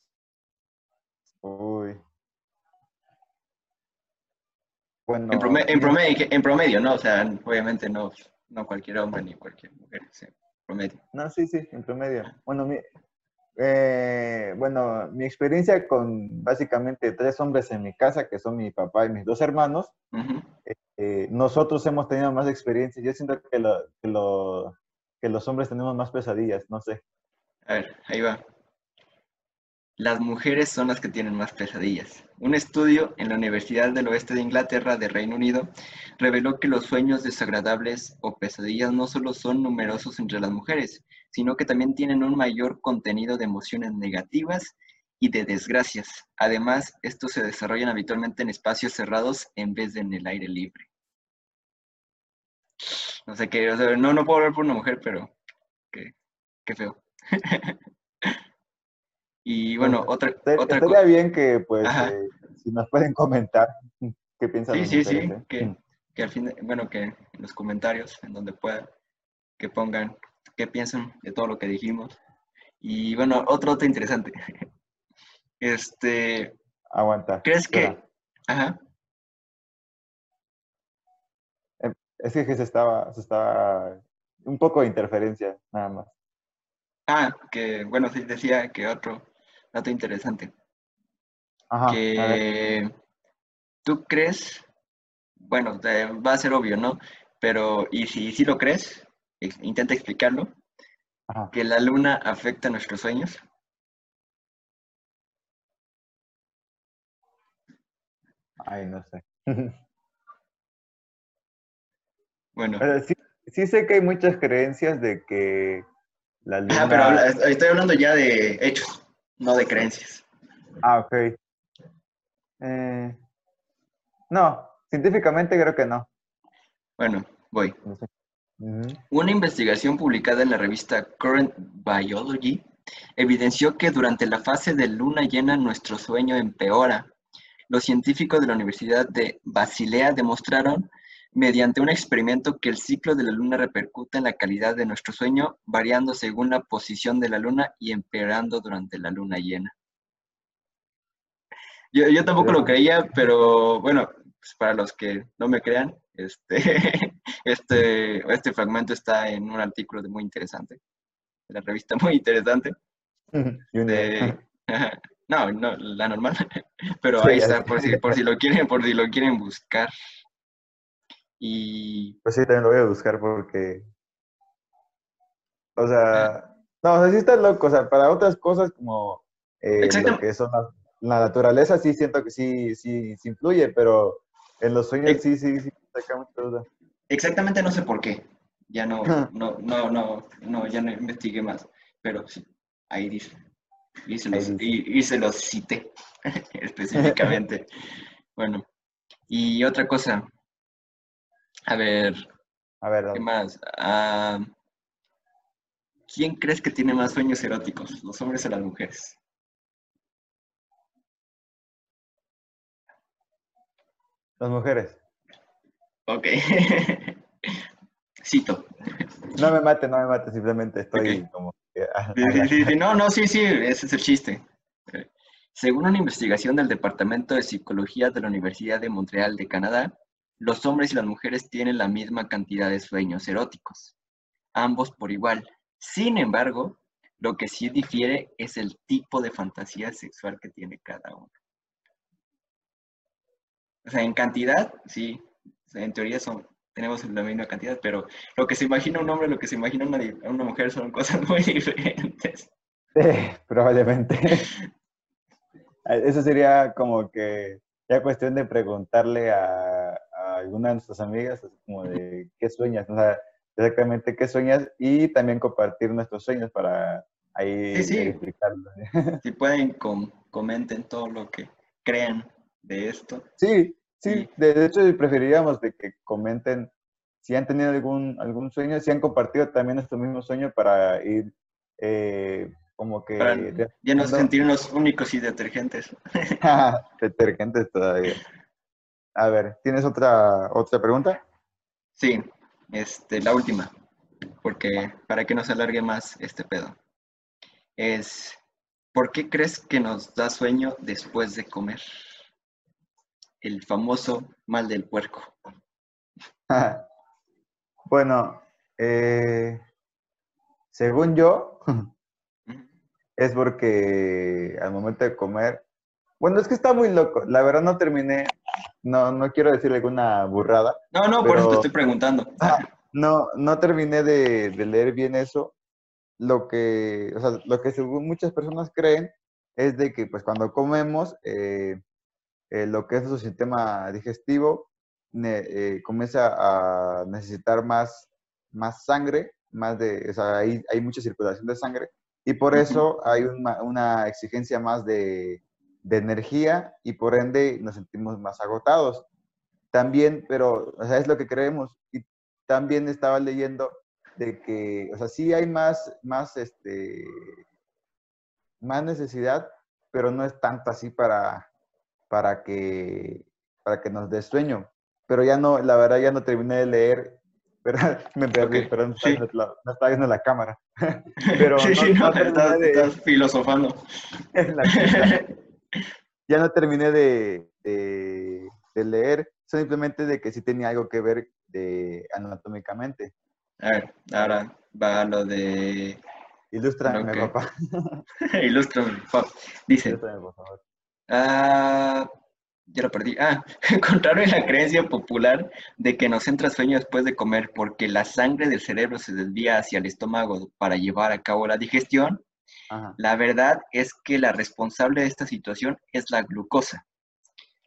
Uy. En, promedio, en, promedio, ¿no? O sea, obviamente no, no cualquier hombre ni cualquier mujer, sí, promedio. No, sí, sí, en promedio. Bueno, mi, eh, bueno, mi experiencia con básicamente tres hombres en mi casa, que son mi papá y mis dos hermanos, eh, nosotros hemos tenido más experiencia. Yo siento que, lo, que, lo, que los hombres tenemos más pesadillas, no sé. A ver, ahí va. Las mujeres son las que tienen más pesadillas. Un estudio en la Universidad del Oeste de Inglaterra de Reino Unido reveló que los sueños desagradables o pesadillas no solo son numerosos entre las mujeres, sino que también tienen un mayor contenido de emociones negativas y de desgracias. Además, estos se desarrollan habitualmente en espacios cerrados en vez de en el aire libre. No sé qué, no, no puedo hablar por una mujer, pero qué, qué feo. (laughs) Y bueno, otra, otra Estaría bien que, pues, eh, si nos pueden comentar (laughs) qué piensan. Sí, sí, sí, que, mm. que, al fin, bueno, que en los comentarios, en donde puedan, que pongan qué piensan de todo lo que dijimos. Y bueno, otro otro interesante. (laughs) Este. Aguanta. ¿Crees que.? Ajá. Em, es que se estaba, se estaba. Un poco de interferencia, nada más. Ah, que bueno, sí decía que otro dato interesante. Ajá, que tú crees, bueno, va a ser obvio, ¿no? Pero, y si, si lo crees, intenta explicarlo, que la luna afecta nuestros sueños. Ay, no sé. (laughs) bueno. sí, sí, sé que hay muchas creencias de que la luna... Ah, pero estoy hablando ya de hechos, no de creencias. Ah, ok. Eh, no, científicamente creo que no. Bueno, voy. Una investigación publicada en la revista Current Biology evidenció que durante la fase de luna llena nuestro sueño empeora. Los científicos de la Universidad de Basilea demostraron mediante un experimento que el ciclo de la luna repercute en la calidad de nuestro sueño, variando según la posición de la luna y empeorando durante la luna llena. Yo, tampoco lo creía, pero bueno, pues para los que no me crean, este, (laughs) este, este fragmento está en un artículo de muy interesante, de la revista muy interesante. (laughs) no, no, la normal, (laughs) pero ahí está, por si, por si lo quieren, por si lo quieren buscar. Y... Pues sí, también lo voy a buscar porque... O sea, no, o sea, sí está loco, o sea, para otras cosas como eh, lo que son la, naturaleza, sí siento que sí, sí, sí influye, pero en los sueños sí, sí, sí, saca mucha duda. Exactamente no sé por qué. Ya no, no, no, no, no, ya no investigué más. Pero sí, ahí dice. Y se los, y, se los cité (laughs) específicamente. (laughs) bueno, y otra cosa. A ver. A ver, ¿qué más? Ah, ¿Quién crees que tiene más sueños eróticos, los hombres o las mujeres? Las mujeres. Ok. (laughs) Cito. No me mate, no me mate, simplemente estoy como... no, no, sí, sí, ese es el chiste. Según una investigación del Departamento de Psicología de la Universidad de Montreal de Canadá, los hombres y las mujeres tienen la misma cantidad de sueños eróticos, ambos por igual. Sin embargo, lo que sí difiere es el tipo de fantasía sexual que tiene cada uno. O sea, en cantidad, sí, en teoría son, tenemos la misma cantidad, pero lo que se imagina un hombre, lo que se imagina una, una mujer son cosas (laughs) muy diferentes. Sí, probablemente. (laughs) Eso sería como que ya cuestión de preguntarle a, alguna de nuestras amigas, como de qué sueñas, o sea, exactamente qué sueñas y también compartir nuestros sueños para ahí sí, sí. Si pueden, comenten todo lo que crean de esto. Sí, Sí, de hecho preferiríamos de que comenten si han tenido algún, algún sueño, si han compartido también nuestro mismo sueño para ir eh, como que... ya no sentirnos únicos y detergentes. (laughs) detergentes todavía. A ver, ¿tienes otra, otra pregunta? Sí, este, la última, porque para que no se alargue más este pedo. Es, ¿por qué crees que nos da sueño después de comer? el famoso mal del puerco? (laughs) bueno, eh, según yo, (laughs) es porque al momento de comer, bueno, es que está muy loco. La verdad no terminé, no, no quiero decir alguna burrada. No, no, por eso te estoy preguntando. (laughs) no, no terminé de, leer bien eso. Lo que, o sea, lo que según muchas personas creen es de que pues cuando comemos, eh, eh, lo que es su sistema digestivo eh, comienza a necesitar más, más sangre, más de, o sea, hay, hay mucha circulación de sangre y por eso hay una, una exigencia más de, de, energía y por ende nos sentimos más agotados. También, pero, o sea, es lo que creemos. Y también estaba leyendo de que, o sea, sí hay más, más, este, más necesidad, pero no es tanto así para, para que, para que nos dé sueño. Pero ya no, la verdad ya no terminé de leer, (laughs) pero me perdí, pero no, está, viendo la cámara. (laughs) (laughs) pero sí, sí, no, estás, filosofando. Ya no terminé de, de, leer, simplemente de que sí tenía algo que ver de anatómicamente. A ver, ahora va lo de... Ilústrame, papá. (laughs) Ilústrame, papá. Dice, Ilústrame, por favor. Ah, ya lo perdí. Ah, (laughs) contrario a la creencia popular de que nos entra sueño después de comer porque la sangre del cerebro se desvía hacia el estómago para llevar a cabo la digestión, la verdad es que la responsable de esta situación es la glucosa.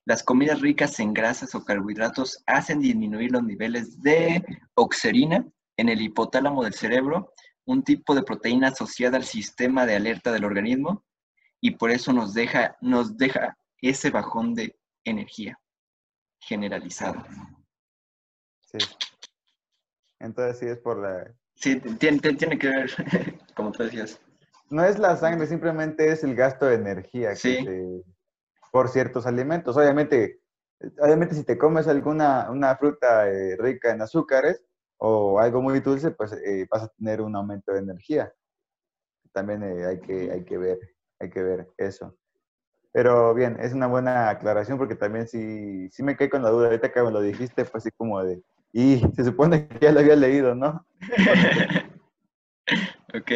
Las comidas ricas en grasas o carbohidratos hacen disminuir los niveles de oxerina en el hipotálamo del cerebro, un tipo de proteína asociada al sistema de alerta del organismo, y por eso nos deja, nos deja ese bajón de energía generalizado. Sí. Entonces sí es por la... Sí, tiene, tiene que ver, (laughs) como tú decías. No es la sangre, simplemente es el gasto de energía sí. por ciertos alimentos. Obviamente, obviamente si te comes alguna una fruta eh, rica en azúcares o algo muy dulce, pues eh, vas a tener un aumento de energía. También eh, hay, que, hay, que ver, hay que ver eso. Pero bien, es una buena aclaración porque también sí, sí me quedé con la duda. Ahorita que me lo dijiste, pues así como de, y se supone que ya lo había leído, ¿no? (laughs) ok.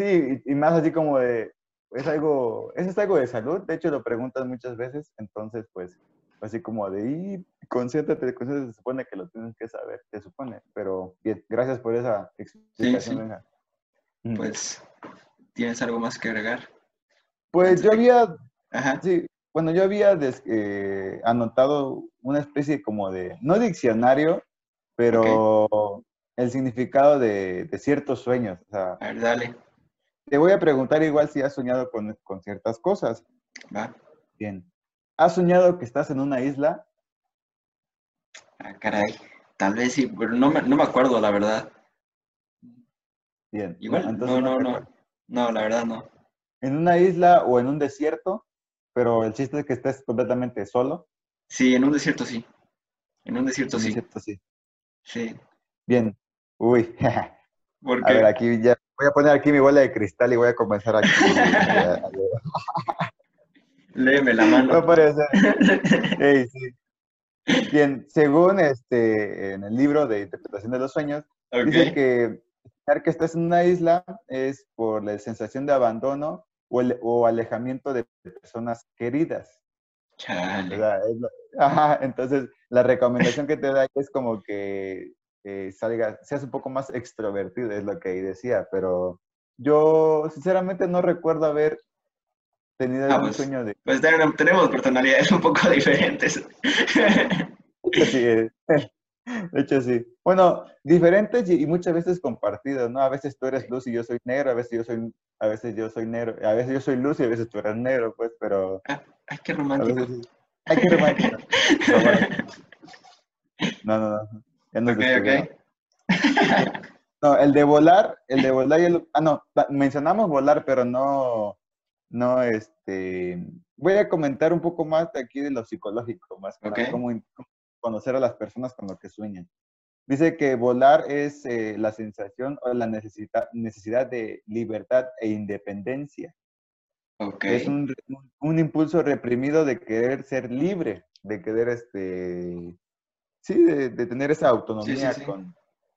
Sí, y más así como de, es algo, eso es algo de salud, de hecho lo preguntas muchas veces, entonces pues así como de, y concéntrate, se supone que lo tienes que saber, se supone, pero bien, gracias por esa explicación. Pues, ¿tienes algo más que agregar? Pues yo había Sí, bueno, yo había eh, anotado una especie como de, no diccionario, pero el significado de, ciertos sueños. a ver, dale. Te voy a preguntar igual si has soñado con, ciertas cosas. Va. Bien. ¿Has soñado que estás en una isla? Ah, caray. Tal vez sí, pero no me, no me acuerdo, la verdad. Bien. Igual, no, no, no. No, la verdad no. ¿En una isla o en un desierto? pero el chiste es que estés completamente solo. Sí, en un desierto sí. En un desierto en un sí. Desierto, sí. Sí. Bien. Uy. (laughs) ¿Por qué? A ver, aquí ya voy a poner aquí mi bola de cristal y voy a comenzar aquí. (laughs) Léeme la mano. No ser. sí. Bien, según este, en el libro de interpretación de los sueños, dice que que estás en una isla es por la sensación de abandono o, alejamiento de personas queridas. ajá, entonces, la recomendación que te da es como que eh, salgas, seas un poco más extrovertido, es lo que ahí decía, pero yo sinceramente no recuerdo haber tenido ah, pues, sueño de... Pues tenemos personalidades un poco diferentes. Sí, de hecho, sí. Bueno, diferentes y, muchas veces compartidos, ¿no? A veces tú eres luz y yo soy negro, a veces yo soy, a veces yo soy negro, a veces yo soy luz y a veces tú eres negro, pues, pero... Ah, ay, qué romántico. Ay, qué romántico. (laughs) No, no, no. Ya no okay, okay. No, el de volar, el de volar y el... Ah, no, mencionamos volar, pero no, no, este... Voy a comentar un poco más de aquí de lo psicológico, más okay. cómo, conocer a las personas con lo que sueñan. Dice que volar es eh, la sensación o la necesidad, necesidad de libertad e independencia. Okay. Es un, un, impulso reprimido de querer ser libre, de querer, este, sí, de, de tener esa autonomía con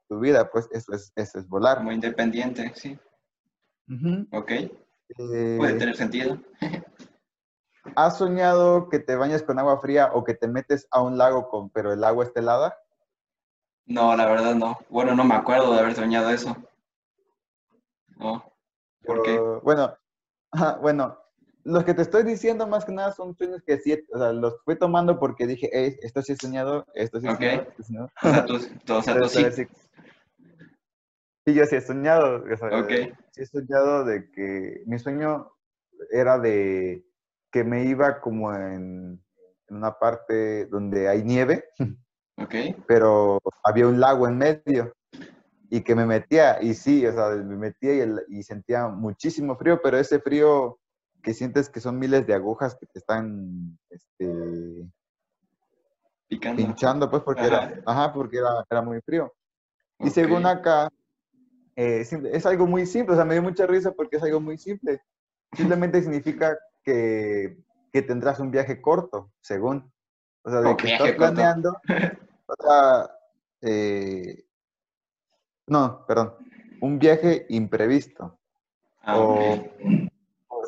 tu vida, pues eso es, eso es volar. Como independiente, sí. Ok. Eh, Puede tener sentido. (laughs) ¿Has soñado que te bañas con agua fría o que te metes a un lago con, pero el agua está helada? No, la verdad no. Bueno, no me acuerdo de haber soñado eso. No. ¿Por qué? Bueno, bueno, los que te estoy diciendo más que nada son sueños que sí, o sea, los fui tomando porque dije, hey, esto sí he soñado, esto sí he soñado. Esto (laughs) O sea, tú, o sea, tú sí. Sí, yo sí he soñado. O sea, okay. Sí he soñado de que mi sueño era de que me iba como en, una parte donde hay nieve, okay. pero había un lago en medio y que me metía, y sí, o sea, me metía y, y, sentía muchísimo frío, pero ese frío que sientes que son miles de agujas que te están este, pinchando, pues porque, Era, ajá, porque era, era muy frío. Y según acá, eh, es algo muy simple, o sea, me dio mucha risa porque es algo muy simple. Simplemente significa que, tendrás un viaje corto, según. O sea, de que estás planeando. o sea, eh, no, perdón. Un viaje imprevisto. Ah, o,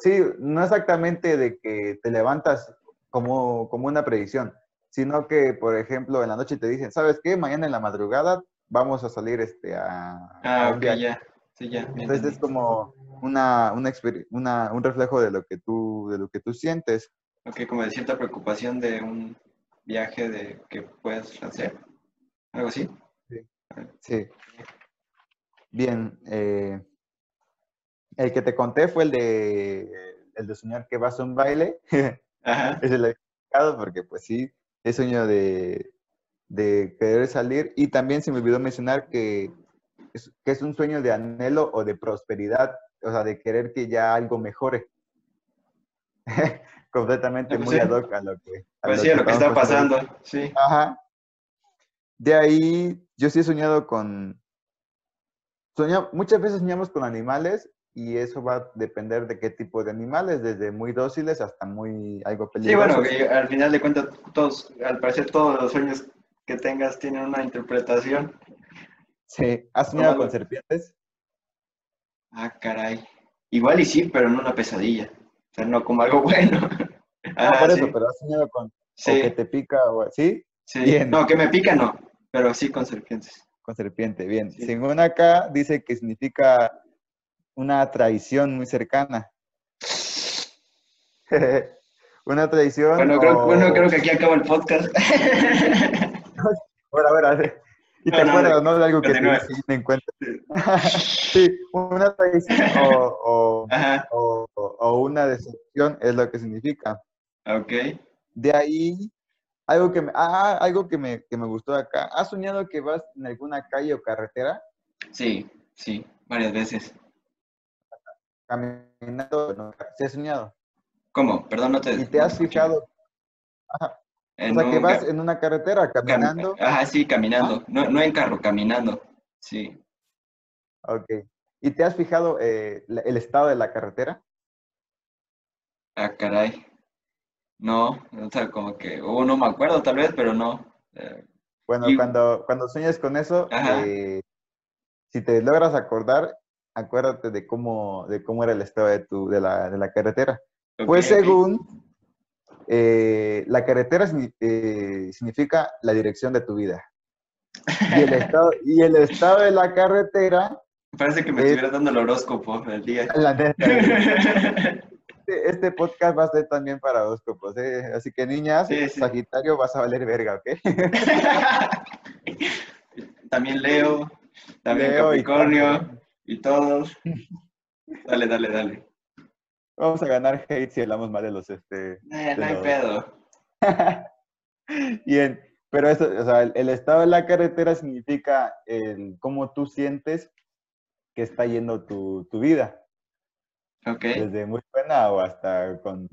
sí, no exactamente de que te levantas como, como una predicción, sino que, por ejemplo, en la noche te dicen, ¿sabes qué? Mañana en la madrugada vamos a salir este, a... Ah, ok, ya. Sí, ya. Entonces es como una, una, una, un reflejo de lo, que tú, de lo que tú sientes. Ok, como de cierta preocupación de un viaje de que puedes hacer. ¿Algo así? Sí. Bien. Eh, el que te conté fue el de el de soñar que vas a un baile. Ajá. (laughs) Ese lo he porque pues sí, es sueño de, de querer salir. Y también se me olvidó mencionar que es, que es un sueño de anhelo o de prosperidad, o sea, de querer que ya algo mejore. (laughs) Completamente pues muy ad hoc a lo que... pues sí, a lo que está pasando, sí. Ajá. De ahí, yo sí he soñado con... Soñado, muchas veces soñamos con animales y eso va a depender de qué tipo de animales, desde muy dóciles hasta muy algo peligrosos. Sí, bueno, al final de cuentas, todos, al parecer todos los sueños que tengas tienen una interpretación. Sí, ¿has soñado con serpientes? Ah, caray. Igual y sí, pero no una pesadilla. O sea, no como algo (laughs) bueno. Ah, por eso, pero has soñado con sí. que te pica o así. Sí. No, que me pica no, pero sí con serpientes. Con serpiente, bien. Según acá, dice que significa una traición muy cercana. (laughs) una traición. Bueno, creo, que aquí acaba el podcast. (laughs) bueno, ver. Y te acuerdas, ¿no? De algo que te en cuenta. (laughs) sí, una traición o, o, o, una decepción es lo que significa. Ok. De ahí, algo que me, ah, algo que me, que me gustó acá. ¿Has soñado que vas en alguna calle o carretera? Sí, sí, varias veces caminando, ¿no? ¿Se has soñado? ¿Cómo? Perdón, no te... ¿Y te has fijado? Ajá. o sea, que vas en una carretera caminando. Ajá, sí, caminando. No, no en carro, caminando. Sí. Ok. ¿Y te has fijado eh, el estado de la carretera? Ah, caray. No, o sea, como que, o no me acuerdo tal vez, pero no. Eh, bueno, cuando, cuando sueñas con eso, eh, si te logras acordar, acuérdate de cómo, de cómo era el estado de, tu, de, la, de la carretera. pues según eh, la carretera eh, significa la dirección de tu vida. Y el estado, (laughs) y el estado de la carretera... Parece que me estuvieras dando el horóscopo del día. (laughs) (laughs) Este, este, podcast va a ser también para horóscopos, ¿eh? así que niñas, Sagitario vas a valer verga, ¿ok? también Leo, también Capricornio y todos. (laughs) Dale, dale, dale. Vamos a ganar hate si hablamos mal de los este. Eh, no hay pedo. (laughs) Bien, pero eso, o sea, el, estado de la carretera significa el cómo tú sientes que está yendo tu, tu vida. Ok. Desde muy buena o hasta con,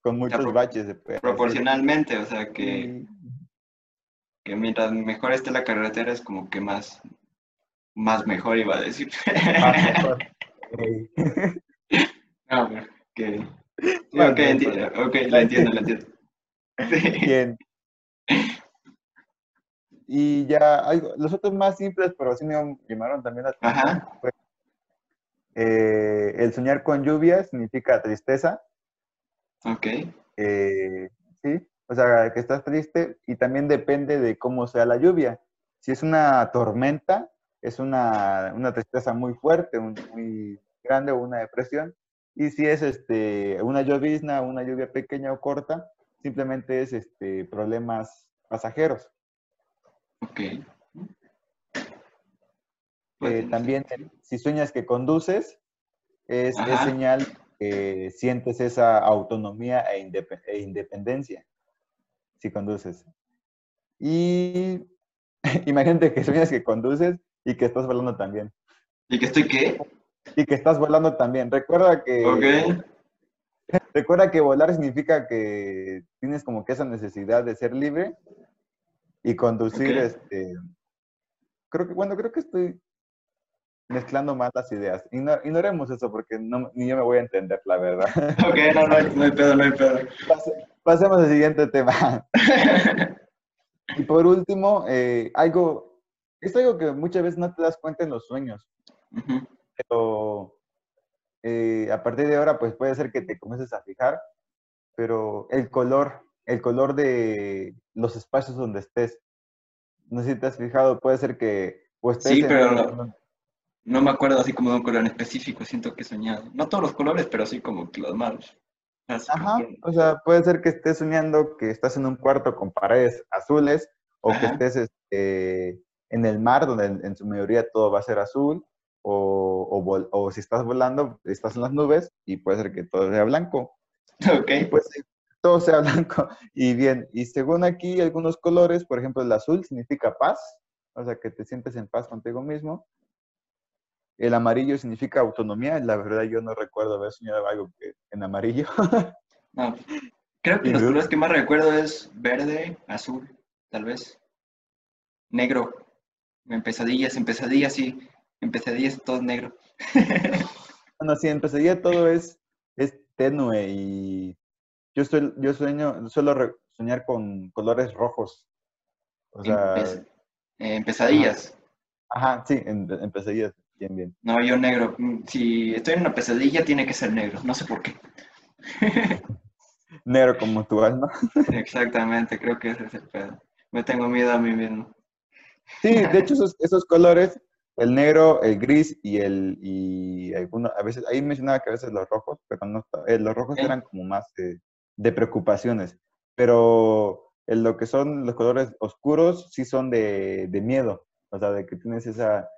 con muchos baches. proporcionalmente, o sea que, que mientras mejor esté la carretera es como que más, más mejor iba a decir. (laughs) no, que... ok, entiendo, ok, la entiendo, la entiendo. (laughs) Bien. Y ya, los otros más simples, pero sí me llamaron también la atención. Eh, el soñar con lluvia significa tristeza. Ok. Eh, sí, o sea, que estás triste y también depende de cómo sea la lluvia. Si es una tormenta, es una, tristeza muy fuerte, muy grande una depresión. Y si es este, una llovizna, una lluvia pequeña o corta, simplemente es este, problemas pasajeros. Ok. Eh, también, si sueñas que conduces, es, señal que sientes esa autonomía e, e independencia si conduces. Y (laughs) imagínate que sueñas que conduces y que estás volando también. ¿Y que estoy qué? Y que estás volando también. Recuerda que... Ok. Recuerda que volar significa que tienes como que esa necesidad de ser libre y conducir, este... Creo que, bueno, creo que estoy mezclando más las ideas. ignoremos eso porque no, ni yo me voy a entender, la verdad. (laughs) Ok, no, no, hay, no hay pedo, no hay pedo. pasemos al siguiente tema. (laughs) y por último, eh, algo, es algo que muchas veces no te das cuenta en los sueños. Pero eh, a partir de ahora, pues puede ser que te comiences a fijar, pero el color, el color de los espacios donde estés. No sé si te has fijado, puede ser que sí, pero no, no, me acuerdo así como de un color en específico, siento que he soñado. No todos los colores, pero sí como que los malos. Ajá, o sea, puede ser que estés soñando que estás en un cuarto con paredes azules o que estés este, en el mar donde en, su mayoría todo va a ser azul o, o, si estás volando, estás en las nubes y puede ser que todo sea blanco. Ok. pues todo sea (laughs) blanco. Y bien, y según aquí algunos colores, por ejemplo, el azul significa paz, o sea, que te sientes en paz contigo mismo. El amarillo significa autonomía. La verdad, yo no recuerdo haber soñado algo en amarillo. (laughs) no. Creo que los colores que más recuerdo es verde, azul, tal vez. Negro. En pesadillas, en pesadillas, sí. En pesadillas todo es negro. (laughs) bueno, sí, en pesadillas todo es, es tenue y yo, estoy, yo sueño, suelo soñar con colores rojos. O sea, en, pesadillas. Ajá, sí, en, en pesadillas. Bien, bien. No, yo negro. Mm, si estoy en una pesadilla, tiene que ser negro. No sé por qué. (laughs) negro como tu alma. (laughs) Exactamente, creo que ese es el pedo. Me tengo miedo a mí mismo. Sí, de hecho, esos, colores, el negro, el gris y el. Y algunos, a veces, ahí mencionaba que a veces los rojos, pero no. Eh, los rojos eran como más de preocupaciones. Pero en lo que son los colores oscuros, sí son de, de miedo. O sea, de que tienes esa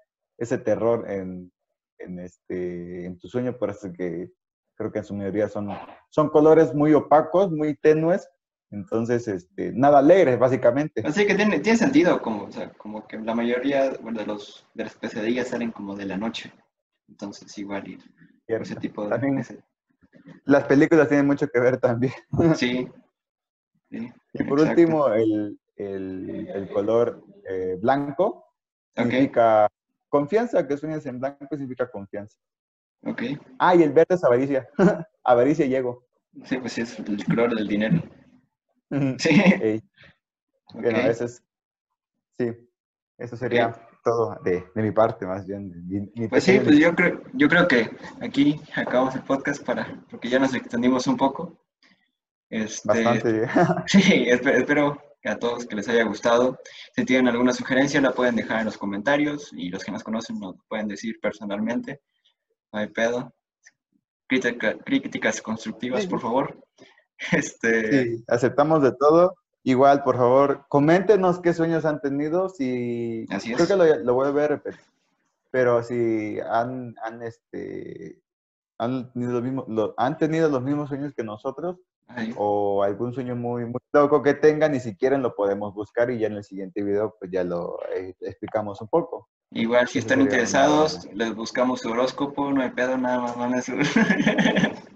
ese terror en, en, este, en tu sueño, por eso que creo que en su mayoría son, son colores muy opacos, muy tenues, entonces, este, nada alegre, básicamente. Así que tiene, tiene sentido, como, o sea, como que la mayoría de, los, de las pesadillas salen como de la noche. Entonces, igual, y ese tipo de... Las películas tienen mucho que ver también. (laughs) Sí. y por último, el, el, el color eh, blanco significa Confianza, que sueñas en blanco significa confianza. Ok. Ah, y el verde es avaricia. (laughs) avaricia y ego. Sí, pues sí, es el color del dinero. Sí. Bueno, eso es. Sí, eso sería todo de, de, mi parte, más bien. pues sí, pues yo creo, yo creo que aquí acabamos el podcast para, porque ya nos extendimos un poco. Este, Bastante. (laughs) sí, espero a todos que les haya gustado. Si tienen alguna sugerencia, la pueden dejar en los comentarios y los que nos conocen nos pueden decir personalmente. No hay pedo. críticas constructivas, por favor. (laughs) Este... Sí, aceptamos de todo. Igual, por favor, coméntenos qué sueños han tenido. Si... Así Creo que lo, voy a ver, pero si han, han, este, han, tenido los mismos, han tenido los mismos sueños que nosotros, o algún sueño muy, muy loco que tengan y si quieren lo podemos buscar y ya en el siguiente video pues ya lo eh, explicamos un poco. Igual si están interesados, les buscamos su horóscopo, no hay pedo, nada más (laughs) (laughs)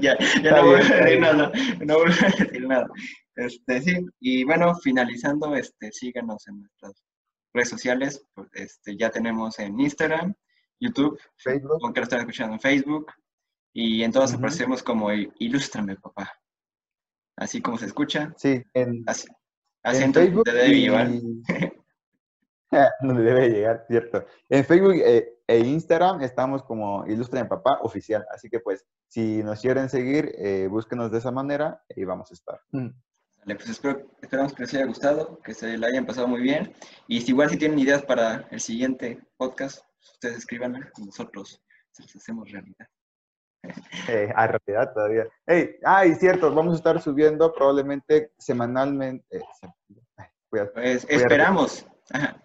ya, ya no voy a decir nada, no voy a decir nada. Este, sí, y bueno, finalizando, este, síganos en nuestras redes sociales, pues, este, ya tenemos en Instagram, YouTube, Facebook, aunque lo están escuchando en Facebook, y entonces aparecemos como Ilústrame, papá. Así como se escucha. Sí, en, así, en Facebook debe llevar. (laughs) (laughs) donde debe llegar, cierto. En Facebook eh, e Instagram estamos como Ilústrame Papá oficial. Así que pues, si nos quieren seguir, eh, búsquenos de esa manera y vamos a estar. Mm. pues espero, esperamos que les haya gustado, que se la hayan pasado muy bien. Y si igual si tienen ideas para el siguiente podcast, ustedes escriban, nosotros se los hacemos realidad. (laughs) Eh, a realidad todavía. Hey, ah, y cierto, vamos a estar subiendo probablemente semanalmente. Eh, pues, esperamos.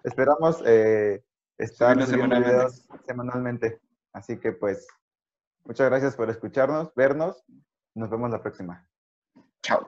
Esperamos eh, estar semanalmente. semanalmente. Así que pues, muchas gracias por escucharnos, vernos. Nos vemos la próxima. Chao.